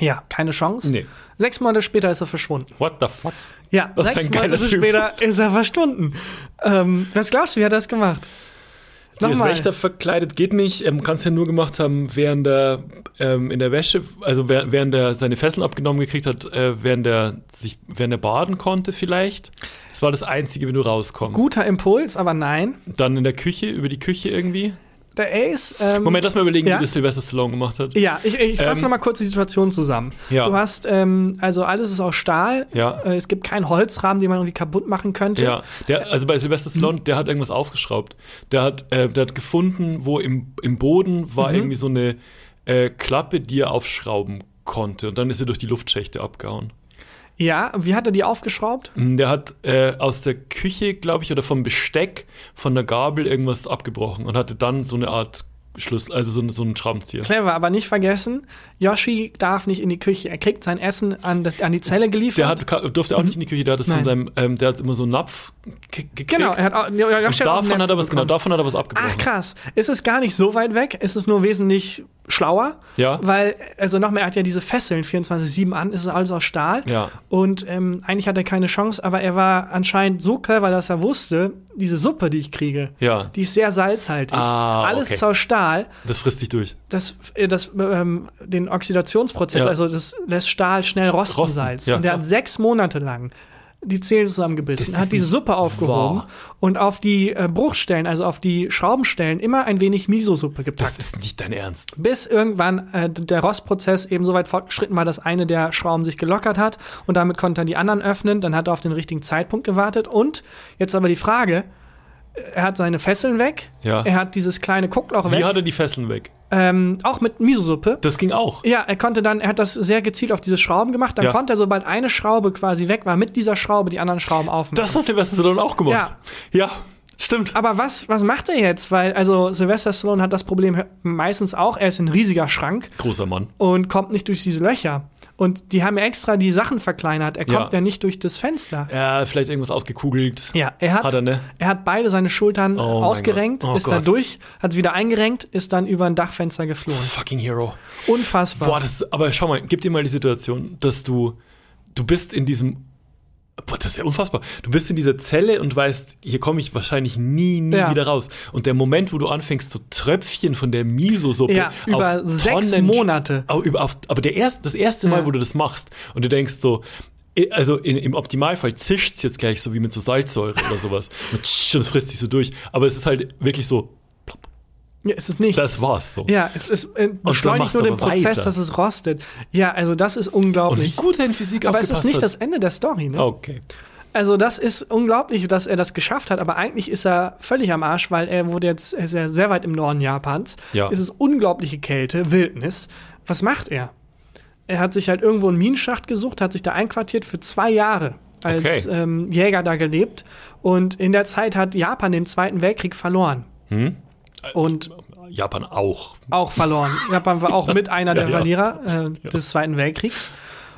ja, keine Chance. Nee. Sechs Monate später ist er verschwunden. What the fuck? Ja, für sechs Monate Typ. später ist er verschwunden. Ähm, was glaubst du, wie hat er das gemacht? Sie ist. Wächter verkleidet geht nicht. Er kann es ja nur gemacht haben, während er ähm, in der Wäsche, also während, während er seine Fesseln abgenommen gekriegt hat, äh, während er sich, während er baden konnte vielleicht. Das war das Einzige, wenn du rauskommst. Guter Impuls, aber nein. Dann in der Küche, über die Küche irgendwie. Der Ace. Ähm, Moment, lass mal überlegen, ja? wie das Sylvester Stallone gemacht hat. Ja, ich, ich fasse Ähm, noch mal kurz die Situation zusammen. Ja. Du hast, ähm, also alles ist aus Stahl. Ja. Äh, es gibt keinen Holzrahmen, den man irgendwie kaputt machen könnte. Ja, der, also bei Sylvester Stallone, der hat irgendwas aufgeschraubt. Der hat, äh, der hat gefunden, wo im, im Boden war Mhm. irgendwie so eine äh, Klappe, die er aufschrauben konnte. Und dann ist er durch die Luftschächte abgehauen. Ja, wie hat er die aufgeschraubt? Der hat äh, aus der Küche, glaube ich, oder vom Besteck, von der Gabel irgendwas abgebrochen und hatte dann so eine Art Schlüssel, also so, so einen Schraubenzieher. Clever, aber nicht vergessen, Yoshi darf nicht in die Küche. Er kriegt sein Essen an, das- an die Zelle geliefert. Der hat, durfte auch nicht in die Küche, der hat es von seinem, ähm, der hat immer so einen Napf ge- gekriegt. genau, er hat auch, Yoshi hat davon hat er was, genau, davon hat er was abgebrochen. Ach krass. Ist es gar nicht so weit weg? Ist es nur wesentlich schlauer? Ja. Weil, also nochmal, er hat ja diese Fesseln 24-7 an, ist alles aus Stahl. Ja. Und ähm, eigentlich hat er keine Chance, aber er war anscheinend so clever, dass er wusste, diese Suppe, die ich kriege, Ja. die ist sehr salzhaltig. Ah, alles okay. ist aus Stahl. Das frisst sich durch. Das, äh, das ähm, den Oxidationsprozess, Ja. also das lässt Stahl schnell rosten, Rosten, Salz. und der hat sechs Monate lang die Zähne zusammengebissen, Das hat diese nicht Suppe aufgehoben wahr. und auf die äh, Bruchstellen, also auf die Schraubenstellen, immer ein wenig Miso-Suppe Das gepackt. ist nicht dein Ernst. Bis irgendwann äh, der Rostprozess eben so weit fortgeschritten war, dass eine der Schrauben sich gelockert hat und damit konnte er die anderen öffnen. Dann hat er auf den richtigen Zeitpunkt gewartet. Und jetzt aber die Frage: Er hat seine Fesseln weg, Ja. er hat dieses kleine Guckloch Wie weg, hat er die Fesseln weg? ähm, auch mit Miso-Suppe. Das ging auch. Ja, er konnte dann, er hat das sehr gezielt auf diese Schrauben gemacht. Dann Ja. konnte er, sobald eine Schraube quasi weg war, mit dieser Schraube die anderen Schrauben aufmachen. Das hat Sylvester Stallone auch gemacht. Ja. Stimmt. Aber was, was macht er jetzt? Weil, also Sylvester Stallone hat das Problem meistens auch, er ist ein riesiger Schrank Großer Mann. und kommt nicht durch diese Löcher. Und die haben ja extra die Sachen verkleinert. Er kommt Ja. ja, nicht durch das Fenster. Ja, vielleicht irgendwas ausgekugelt. Ja, er hat, Hat er, ne? er hat beide seine Schultern Oh ausgerenkt. Oh ist da Gott. durch, hat es wieder eingerenkt, ist dann über ein Dachfenster geflohen. Fucking Hero. Unfassbar. Boah, das aber schau mal, gib dir mal die Situation, dass du, du bist in diesem, boah, das ist ja unfassbar. Du bist in dieser Zelle und weißt, hier komme ich wahrscheinlich nie, nie Ja. wieder raus. Und der Moment, wo du anfängst, so Tröpfchen von der Miso-Suppe Ja, über sechs Monate. Au- über, auf, aber der erste, das erste Mal, Ja. wo du das machst und du denkst so, also in, im Optimalfall zischt's jetzt gleich so wie mit so Salzsäure oder sowas. Und das frisst sich so durch. Aber es ist halt wirklich so, ja, es ist nichts. das war's so. ja, es, es äh, beschleunigt nur den Prozess, weiter. dass es rostet. Ja, also das ist Und wie unglaublich. gut er in Physik Aber es ist nicht hat. das Ende der Story, ne? Okay. Also das ist unglaublich, dass er das geschafft hat, aber eigentlich ist er völlig am Arsch, weil er wurde jetzt, er ist ja sehr weit im Norden Japans. Ja. Es ist unglaubliche Kälte, Wildnis. Was macht er? Er hat sich halt irgendwo einen Minenschacht gesucht, hat sich da einquartiert für zwei Jahre als Okay. ähm, Jäger da gelebt. Und in der Zeit hat Japan den Zweiten Weltkrieg verloren. Hm? Und Japan auch. auch verloren. Japan war auch mit <laughs> einer der Ja, ja. Verlierer äh, des Zweiten Weltkriegs.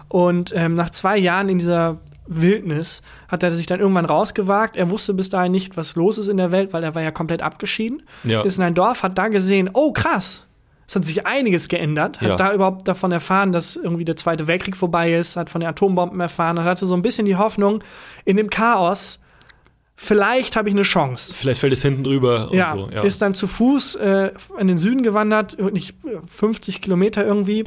Und ähm, nach zwei Jahren in dieser Wildnis hat er sich dann irgendwann rausgewagt. Er wusste bis dahin nicht, was los ist in der Welt, weil er war ja komplett abgeschieden. Ja. Ist in ein Dorf, hat da gesehen, oh krass, es hat sich einiges geändert. Hat Ja. da überhaupt davon erfahren, dass irgendwie der Zweite Weltkrieg vorbei ist, hat von den Atombomben erfahren und hatte so ein bisschen die Hoffnung, in dem Chaos, vielleicht habe ich eine Chance. Vielleicht fällt es hinten drüber Ja, und so. Ja. ist dann zu Fuß äh, in den Süden gewandert, wirklich 50 Kilometer irgendwie.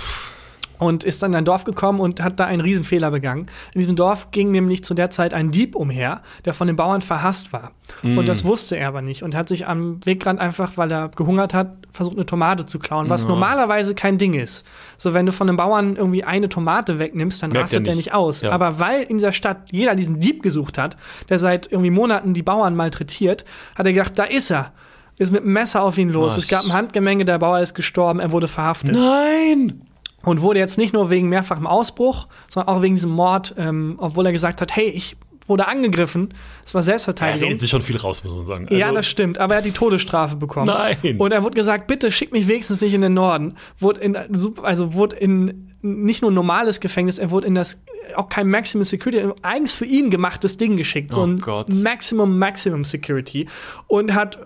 Und ist dann in ein Dorf gekommen und hat da einen Riesenfehler begangen. In diesem Dorf ging nämlich zu der Zeit ein Dieb umher, der von den Bauern verhasst war. Mm. Und das wusste er aber nicht. Und hat sich am Wegrand einfach, weil er gehungert hat, versucht, eine Tomate zu klauen, was Ja. normalerweise kein Ding ist. So, wenn du von einem Bauern irgendwie eine Tomate wegnimmst, dann Merkt rastet er der nicht. nicht aus. Ja. Aber weil in dieser Stadt jeder diesen Dieb gesucht hat, der seit irgendwie Monaten die Bauern malträtiert, hat er gedacht, da ist er. Ist mit einem Messer auf ihn los. Was? Es gab ein Handgemenge, der Bauer ist gestorben, er wurde verhaftet. Nein! Und wurde jetzt nicht nur wegen mehrfachem Ausbruch, sondern auch wegen diesem Mord, ähm, obwohl er gesagt hat, hey, ich wurde angegriffen. Es war Er Selbstverteidigung. redet sich schon viel raus, muss man sagen. ja, Also, das stimmt, aber er hat die Todesstrafe bekommen. Nein. Und er wurde gesagt, bitte schick mich wenigstens nicht in den Norden. Wurde in, also wurde in nicht nur ein normales Gefängnis, er wurde in das auch kein Maximum Security, ein eigens für ihn gemachtes Ding geschickt. so Oh ein Gott. Maximum, Maximum Security. Und hat,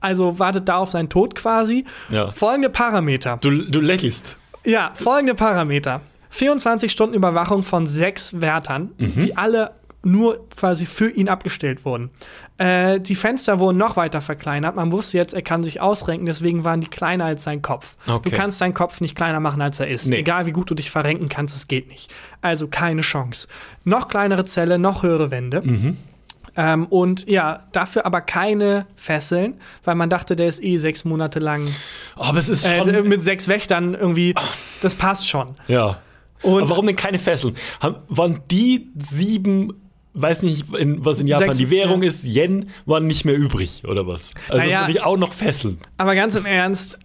also wartet da auf seinen Tod quasi. Ja. Folgende Parameter. Du, du lächelst. Ja, folgende Parameter. 24 Stunden Überwachung von sechs Wärtern, Mhm. die alle nur quasi für ihn abgestellt wurden. Äh, die Fenster wurden noch weiter verkleinert. Man wusste jetzt, er kann sich ausrenken, deswegen waren die kleiner als sein Kopf. Okay. Du kannst deinen Kopf nicht kleiner machen, als er ist. Nee. Egal wie gut du dich verrenken kannst, es geht nicht. Also keine Chance. Noch kleinere Zelle, noch höhere Wände. Mhm. Ähm, und ja, dafür aber keine Fesseln, weil man dachte, der ist eh sechs Monate lang Oh, aber es ist äh, schon. mit sechs Wächtern irgendwie. Das passt schon. ja. Und aber warum denn keine Fesseln? Haben, waren die sieben, weiß nicht, in, was in Japan Sechs- die Währung ja. ist, Yen, waren nicht mehr übrig, oder was? Also Naja. das würde ich auch noch fesseln. Aber ganz im Ernst,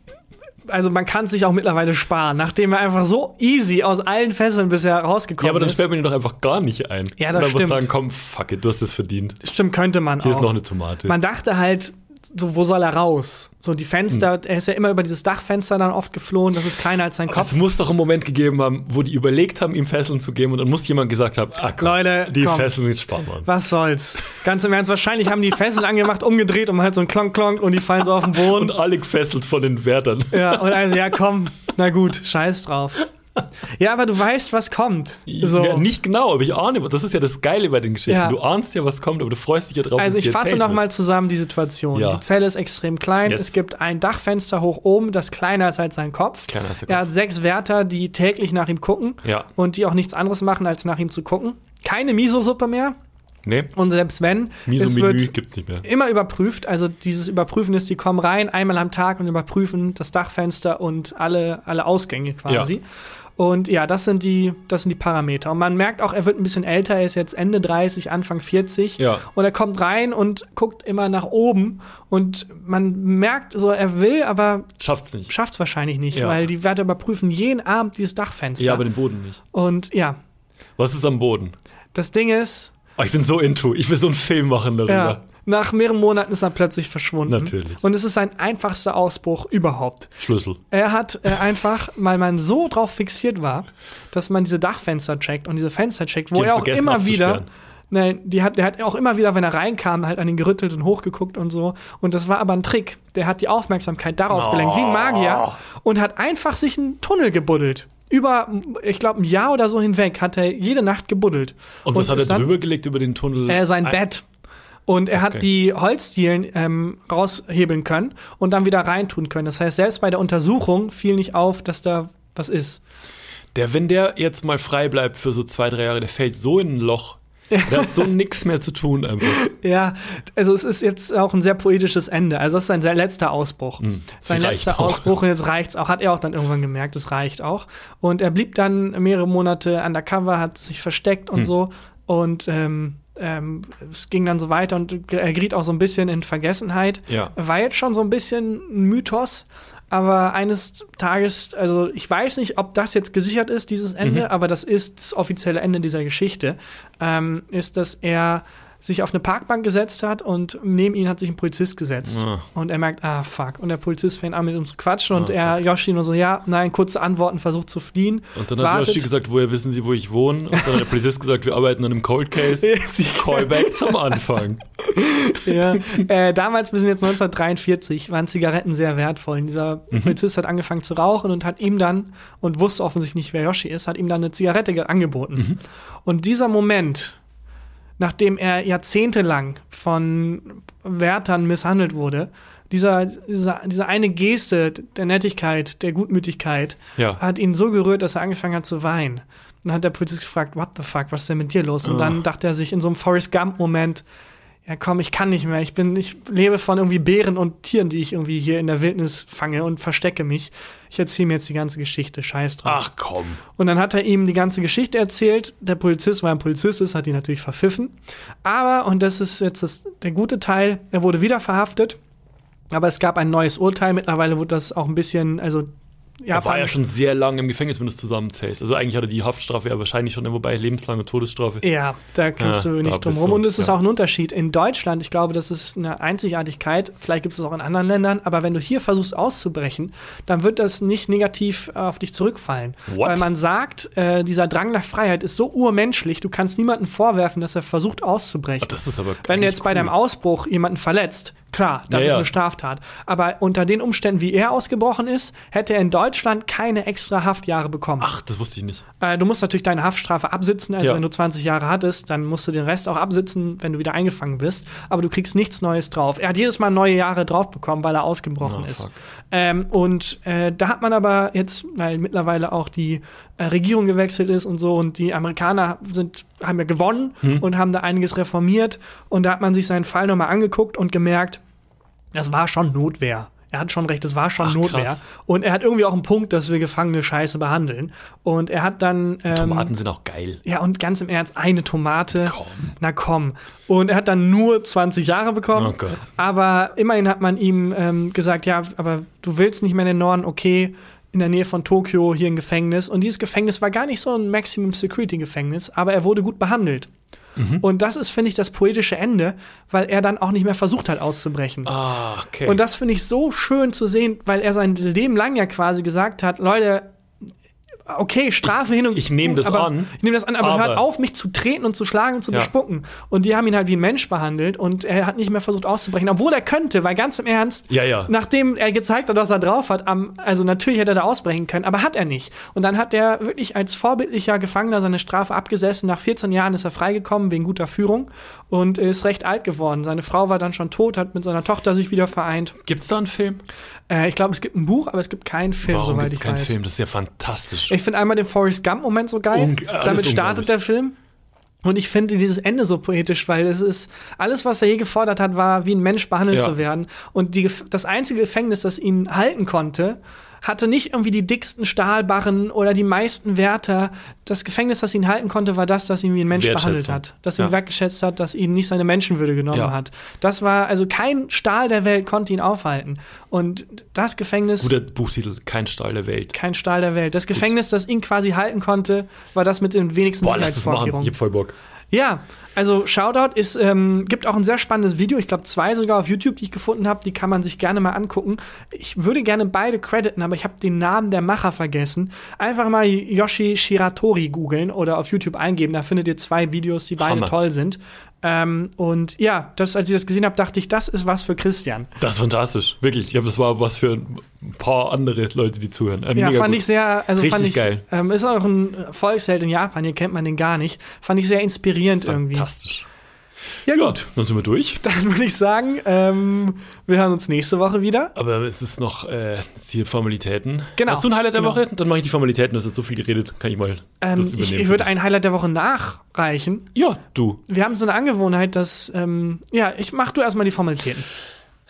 also man kann sich auch mittlerweile sparen, nachdem er einfach so easy aus allen Fesseln bisher rausgekommen Ja, aber dann ist. sperrt man ihn doch einfach gar nicht ein. Ja, das Und einfach stimmt. sagen, komm, fuck it, du hast das verdient. Stimmt, könnte man Hier auch. ist noch eine Tomate. man dachte halt, so, wo soll er raus? So die Fenster, Hm. er ist ja immer über dieses Dachfenster dann oft geflohen, das ist kleiner als sein Kopf. es muss doch einen Moment gegeben haben, wo die überlegt haben, ihm Fesseln zu geben und dann muss jemand gesagt haben, ah, komm, Leute, die komm. Fesseln sind sparen wir uns. Was soll's? Ganz im Ernst, wahrscheinlich haben die Fesseln angemacht, umgedreht und halt so ein Klonk Klonk und die fallen so auf den Boden. Und alle gefesselt von den Wärtern. Ja, und also, ja, komm, na gut, scheiß drauf. Ja, aber du weißt, was kommt. So. Ja, nicht genau, aber ich ahne, das ist ja das Geile bei den Geschichten. Ja. Du ahnst ja, was kommt, aber du freust dich ja drauf. Also ich fasse erzählt noch wird. mal zusammen die Situation. Ja. Die Zelle ist extrem klein. Yes. Es gibt ein Dachfenster hoch oben, das kleiner ist als sein Kopf. Kleiner als der Er Kopf. hat sechs Wärter, die täglich nach ihm gucken und die auch nichts anderes machen, als nach ihm zu gucken. Keine Miso-Suppe mehr. Nee, Und selbst wenn, es wird gibt's nicht mehr. immer überprüft. Also dieses Überprüfen ist, die kommen rein einmal am Tag und überprüfen das Dachfenster und alle, alle Ausgänge quasi. Ja. Und ja, das sind, die, das sind die Parameter. Und man merkt auch, er wird ein bisschen älter, er ist jetzt Ende 30, Anfang 40. Ja. Und er kommt rein und guckt immer nach oben. Und man merkt so, er will, aber Schafft's nicht. schafft es wahrscheinlich nicht, Ja. weil die Werte überprüfen jeden Abend dieses Dachfenster. Ja, aber den Boden nicht. und ja, Was ist am Boden? das Ding ist, Oh, ich bin so into. Ich will so einen Film machen darüber. Ja. Nach mehreren Monaten ist er plötzlich verschwunden. Natürlich. Und es ist sein einfachster Ausbruch überhaupt. Schlüssel. Er hat äh, einfach, <laughs> weil man so drauf fixiert war, dass man diese Dachfenster checkt und diese Fenster checkt, wo Die er auch immer wieder. Nein, die hat, der hat auch immer wieder, wenn er reinkam, halt an ihn gerüttelt und hochgeguckt und so. Und das war aber ein Trick. Der hat die Aufmerksamkeit darauf Oh. gelenkt, wie ein Magier, und hat einfach sich einen Tunnel gebuddelt. Über, ich glaube, ein Jahr oder so hinweg hat er jede Nacht gebuddelt. Und was hat er drüber gelegt über den Tunnel? äh, sein Ein- Bett. Und er hat Okay. die Holzdielen ähm, raushebeln können und dann wieder reintun können. Das heißt, selbst bei der Untersuchung fiel nicht auf, dass da was ist. Der, wenn der jetzt mal frei bleibt für so zwei, drei Jahre, der fällt so in ein Loch. Der hat so nichts mehr zu tun einfach. Ja, also es ist jetzt auch ein sehr poetisches Ende. Also das ist sein letzter Ausbruch. Hm, sein letzter auch. Ausbruch und jetzt reicht's auch. Hat er auch dann irgendwann gemerkt, es reicht auch. Und er blieb dann mehrere Monate undercover, hat sich versteckt und Hm. so. Und ähm, ähm, es ging dann so weiter und er geriet auch so ein bisschen in Vergessenheit. Ja. War jetzt schon so ein bisschen ein Mythos. Aber eines Tages, also ich weiß nicht, ob das jetzt gesichert ist, dieses Ende, Mhm. aber das ist das offizielle Ende dieser Geschichte, ähm, ist, dass er sich auf eine Parkbank gesetzt hat und neben ihn hat sich ein Polizist gesetzt. Ah. Und er merkt, ah, fuck. Und der Polizist fängt an mit ihm zu quatschen und Ah, er, Yoshi nur so, ja, nein, kurze Antworten, versucht zu fliehen. Und dann hat wartet. Yoshi gesagt, woher wissen Sie, wo ich wohne? Und dann hat der Polizist gesagt, wir arbeiten an einem Cold Case. <laughs> Sie- Callback zum Anfang. <laughs> Ja. äh, damals, wir sind jetzt 1943, waren Zigaretten sehr wertvoll. Und dieser Mhm. Polizist hat angefangen zu rauchen und hat ihm dann, und wusste offensichtlich nicht, wer Yoshi ist, hat ihm dann eine Zigarette ge- angeboten. Mhm. Und dieser Moment, nachdem er jahrzehntelang von Wärtern misshandelt wurde, dieser, dieser, diese eine Geste der Nettigkeit, der Gutmütigkeit, Ja. hat ihn so gerührt, dass er angefangen hat zu weinen. Dann hat der Polizist gefragt, what the fuck, was ist denn mit dir los? Und dann Oh. dachte er sich in so einem Forrest Gump-Moment, ja komm, ich kann nicht mehr. Ich bin, ich lebe von irgendwie Bären und Tieren, die ich irgendwie hier in der Wildnis fange und verstecke mich. Ich erzähle mir jetzt die ganze Geschichte, scheiß drauf. Ach komm. Und dann hat er ihm die ganze Geschichte erzählt. Der Polizist, weil er ein Polizist ist, hat ihn natürlich verpfiffen. Aber, und das ist jetzt das, der gute Teil, er wurde wieder verhaftet. Aber es gab ein neues Urteil. Mittlerweile wurde das auch ein bisschen, also Er war ja schon sehr lange im Gefängnis, wenn du es zusammenzählst. Also eigentlich hat er die Haftstrafe ja wahrscheinlich schon, wobei lebenslange Todesstrafe. Ja, da kommst Ja, du nicht drum rum. Und es ist ja. auch ein Unterschied. In Deutschland, ich glaube, das ist eine Einzigartigkeit, vielleicht gibt es es auch in anderen Ländern, aber wenn du hier versuchst auszubrechen, dann wird das nicht negativ auf dich zurückfallen. What? Weil man sagt, äh, dieser Drang nach Freiheit ist so urmenschlich, du kannst niemandem vorwerfen, dass er versucht auszubrechen. Ah, das ist aber wenn du jetzt eigentlich bei cool. deinem Ausbruch jemanden verletzt, klar, das Ja, ist eine Straftat. Aber unter den Umständen, wie er ausgebrochen ist, hätte er in Deutschland keine extra Haftjahre bekommen. Ach, das wusste ich nicht. Äh, du musst natürlich deine Haftstrafe absitzen. Also Ja. wenn du 20 Jahre hattest, dann musst du den Rest auch absitzen, wenn du wieder eingefangen bist. Aber du kriegst nichts Neues drauf. Er hat jedes Mal neue Jahre drauf bekommen, weil er ausgebrochen Oh, ist. Ähm, und äh, da hat man aber jetzt, weil mittlerweile auch die Regierung gewechselt ist und so und die Amerikaner sind, haben ja gewonnen Hm. und haben da einiges reformiert. Und da hat man sich seinen Fall nochmal angeguckt und gemerkt, das war schon Notwehr. Er hat schon recht, es war schon Ach, Notwehr. krass. Und er hat irgendwie auch einen Punkt, dass wir Gefangene scheiße behandeln. Und er hat dann. Ähm, Tomaten sind auch geil. Ja, und ganz im Ernst, eine Tomate. Komm. Na komm. Und er hat dann nur 20 Jahre bekommen. Oh Gott. Aber immerhin hat man ihm ähm, gesagt, ja, aber du willst nicht mehr in den Norden, okay, in der Nähe von Tokio, hier ein Gefängnis. Und dieses Gefängnis war gar nicht so ein Maximum Security Gefängnis, aber er wurde gut behandelt. Mhm. Und das ist, finde ich, das poetische Ende, weil er dann auch nicht mehr versucht hat auszubrechen. Ah, okay. Und das finde ich so schön zu sehen, weil er sein Leben lang ja quasi gesagt hat, Leute, okay, Strafe hin und ich nehm das aber, an, Ich nehme das an, aber, aber- hört auf, mich zu treten und zu schlagen und zu Ja. bespucken. Und die haben ihn halt wie ein Mensch behandelt und er hat nicht mehr versucht auszubrechen, obwohl er könnte, weil ganz im Ernst, Ja, ja. nachdem er gezeigt hat, was er drauf hat, am, also natürlich hätte er da ausbrechen können, aber hat er nicht. Und dann hat er wirklich als vorbildlicher Gefangener seine Strafe abgesessen. Nach 14 Jahren ist er freigekommen wegen guter Führung und ist recht alt geworden. Seine Frau war dann schon tot, hat mit seiner Tochter sich wieder vereint. Gibt's da einen Film? Äh, ich glaube, es gibt ein Buch, aber es gibt keinen Film, Warum soweit ich keinen weiß. Film? Das ist ja fantastisch. Ich finde einmal den Forrest Gump-Moment so geil. Alles Damit startet der Film. Und ich finde dieses Ende so poetisch, weil es ist, alles, was er je gefordert hat, war, wie ein Mensch behandelt Ja. zu werden. Und die, das einzige Gefängnis, das ihn halten konnte, hatte nicht irgendwie die dicksten Stahlbarren oder die meisten Wärter. Das Gefängnis, das ihn halten konnte, war das, das ihn wie ein Mensch behandelt hat. Das ihn Ja. wertgeschätzt hat, das ihn nicht seine Menschenwürde genommen Ja. hat. Das war, also kein Stahl der Welt konnte ihn aufhalten. Und das Gefängnis Guter Buchtitel, Kein Stahl der Welt. kein Stahl der Welt. Das Gefängnis, das ihn quasi halten konnte, war das mit den wenigsten Boah, lass das machen. Ich hab voll Bock. Ja, also Shoutout ist, ähm, gibt auch ein sehr spannendes Video, ich glaube zwei sogar auf YouTube, die ich gefunden habe, die kann man sich gerne mal angucken. Ich würde gerne beide crediten, aber ich habe den Namen der Macher vergessen. Einfach mal Yoshi Shiratori googeln oder auf YouTube eingeben, da findet ihr zwei Videos, die beide Hammer. toll sind. Ähm, und ja, das, als ich das gesehen habe, dachte ich, das ist was für Christian. Das ist fantastisch, wirklich. Ich glaube, das war was für ein paar andere Leute, die zuhören. Äh, Ja, fand gut. ich sehr, also Richtig fand ich, geil. Ähm, ist auch ein Volksheld in Japan, hier kennt man den gar nicht. Fand ich sehr inspirierend irgendwie. Fantastisch. Ja, Ja, gut. dann sind wir durch. <laughs> Dann würde ich sagen, ähm, wir hören uns nächste Woche wieder. Aber es ist noch äh, hier Formalitäten. Genau, Hast du ein Highlight der genau. Woche? Dann mache ich die Formalitäten. Du hast jetzt so viel geredet. Kann ich mal Ähm, das ich übernehmen. ich würde ein Highlight der Woche nachreichen. ja, du. Wir haben so eine Angewohnheit, dass, ähm, ja, ich mach du erstmal die Formalitäten.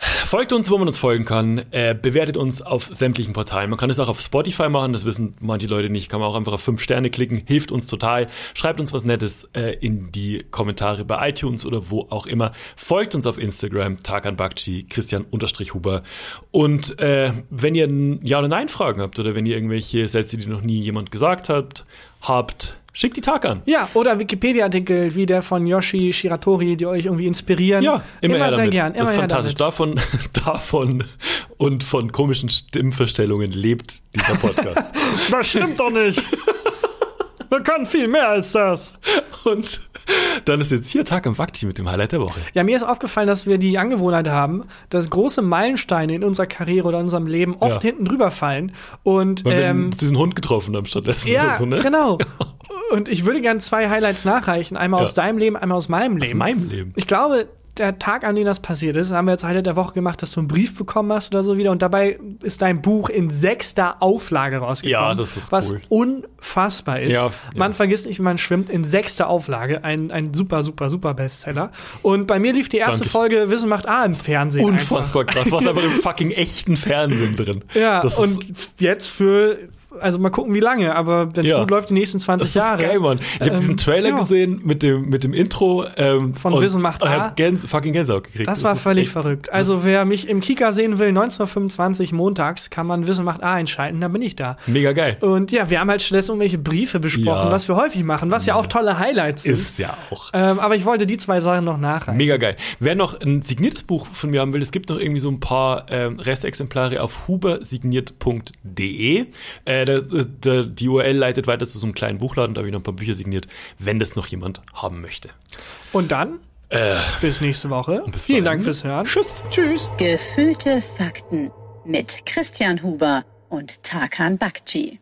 Folgt uns, wo man uns folgen kann. Äh, bewertet uns auf sämtlichen Portalen. Man kann es auch auf Spotify machen, das wissen manche Leute nicht. Kann man auch einfach auf fünf Sterne klicken, hilft uns total. Schreibt uns was Nettes äh, in die Kommentare bei iTunes oder wo auch immer. Folgt uns auf Instagram, Tarkan Bakci, Christian Unterstrich Huber. Und äh, wenn ihr Ja- oder Nein-Fragen habt oder wenn ihr irgendwelche Sätze, die noch nie jemand gesagt hat, habt, schickt die Tarkan. Ja, oder Wikipedia-Artikel wie der von Yoshi Shiratori, die euch irgendwie inspirieren. Ja, immer, her sehr damit. gern. Immer das ist her fantastisch. damit. Davon, <laughs> davon und von komischen Stimmverstellungen lebt dieser Podcast. <laughs> Das stimmt doch nicht. Wir können viel mehr als das. und <laughs> dann ist jetzt hier Tag am Vakti mit dem Highlight der Woche. Ja, mir ist aufgefallen, dass wir die Angewohnheit haben, dass große Meilensteine in unserer Karriere oder in unserem Leben oft Ja. hinten drüber fallen. Und Weil ähm, wir diesen Hund getroffen haben stattdessen. ja, oder so, ne? genau. <laughs> Und ich würde gerne zwei Highlights nachreichen. Einmal Ja. aus deinem Leben, einmal aus meinem Aus Leben. meinem Leben. Ich glaube, der Tag, an dem das passiert ist, haben wir jetzt Highlight der Woche gemacht, dass du einen Brief bekommen hast oder so wieder. Und dabei ist dein Buch in sechster Auflage rausgekommen. Ja, das ist Was cool. unfassbar ist. Ja, ja. Man vergisst nicht, wie man schwimmt. In sechster Auflage. Ein, ein super, super, super Bestseller. Und bei mir lief die erste Danke. Folge Wissen macht A im Fernsehen. Unfassbar krass. Was einfach im fucking echten Fernsehen drin. Ja, das und jetzt für, also mal gucken, wie lange, aber wenn es Ja. gut läuft, die nächsten 20 das ist Jahre. geil, Mann. Ich habe Ähm, diesen Trailer ja. gesehen mit dem, mit dem Intro ähm, Von Wissen macht und A. hab Gänse, fucking Gänsehaut gekriegt. Das war völlig echt- verrückt. Also wer mich im Kika sehen will, 19.25 montags, kann man Wissen macht A einschalten, dann bin ich da. Mega geil. Und ja, wir haben halt stattdessen irgendwelche Briefe besprochen, Ja. was wir häufig machen, was ja auch tolle Highlights sind. Ist ja auch. Ähm, aber ich wollte die zwei Sachen noch nachreichen. Mega geil. Wer noch ein signiertes Buch von mir haben will, es gibt noch irgendwie so ein paar ähm, Restexemplare auf hubersigniert.de. Äh, da- da- die URL leitet weiter zu so einem kleinen Buchladen, da habe ich noch ein paar Bücher signiert, wenn das noch jemand haben möchte. Und dann, Äh, bis nächste Woche. bis Vielen dahin. Dank fürs Hören. Tschüss. Tschüss. Gefühlte Fakten mit Christian Huber und Tarkan Bakci.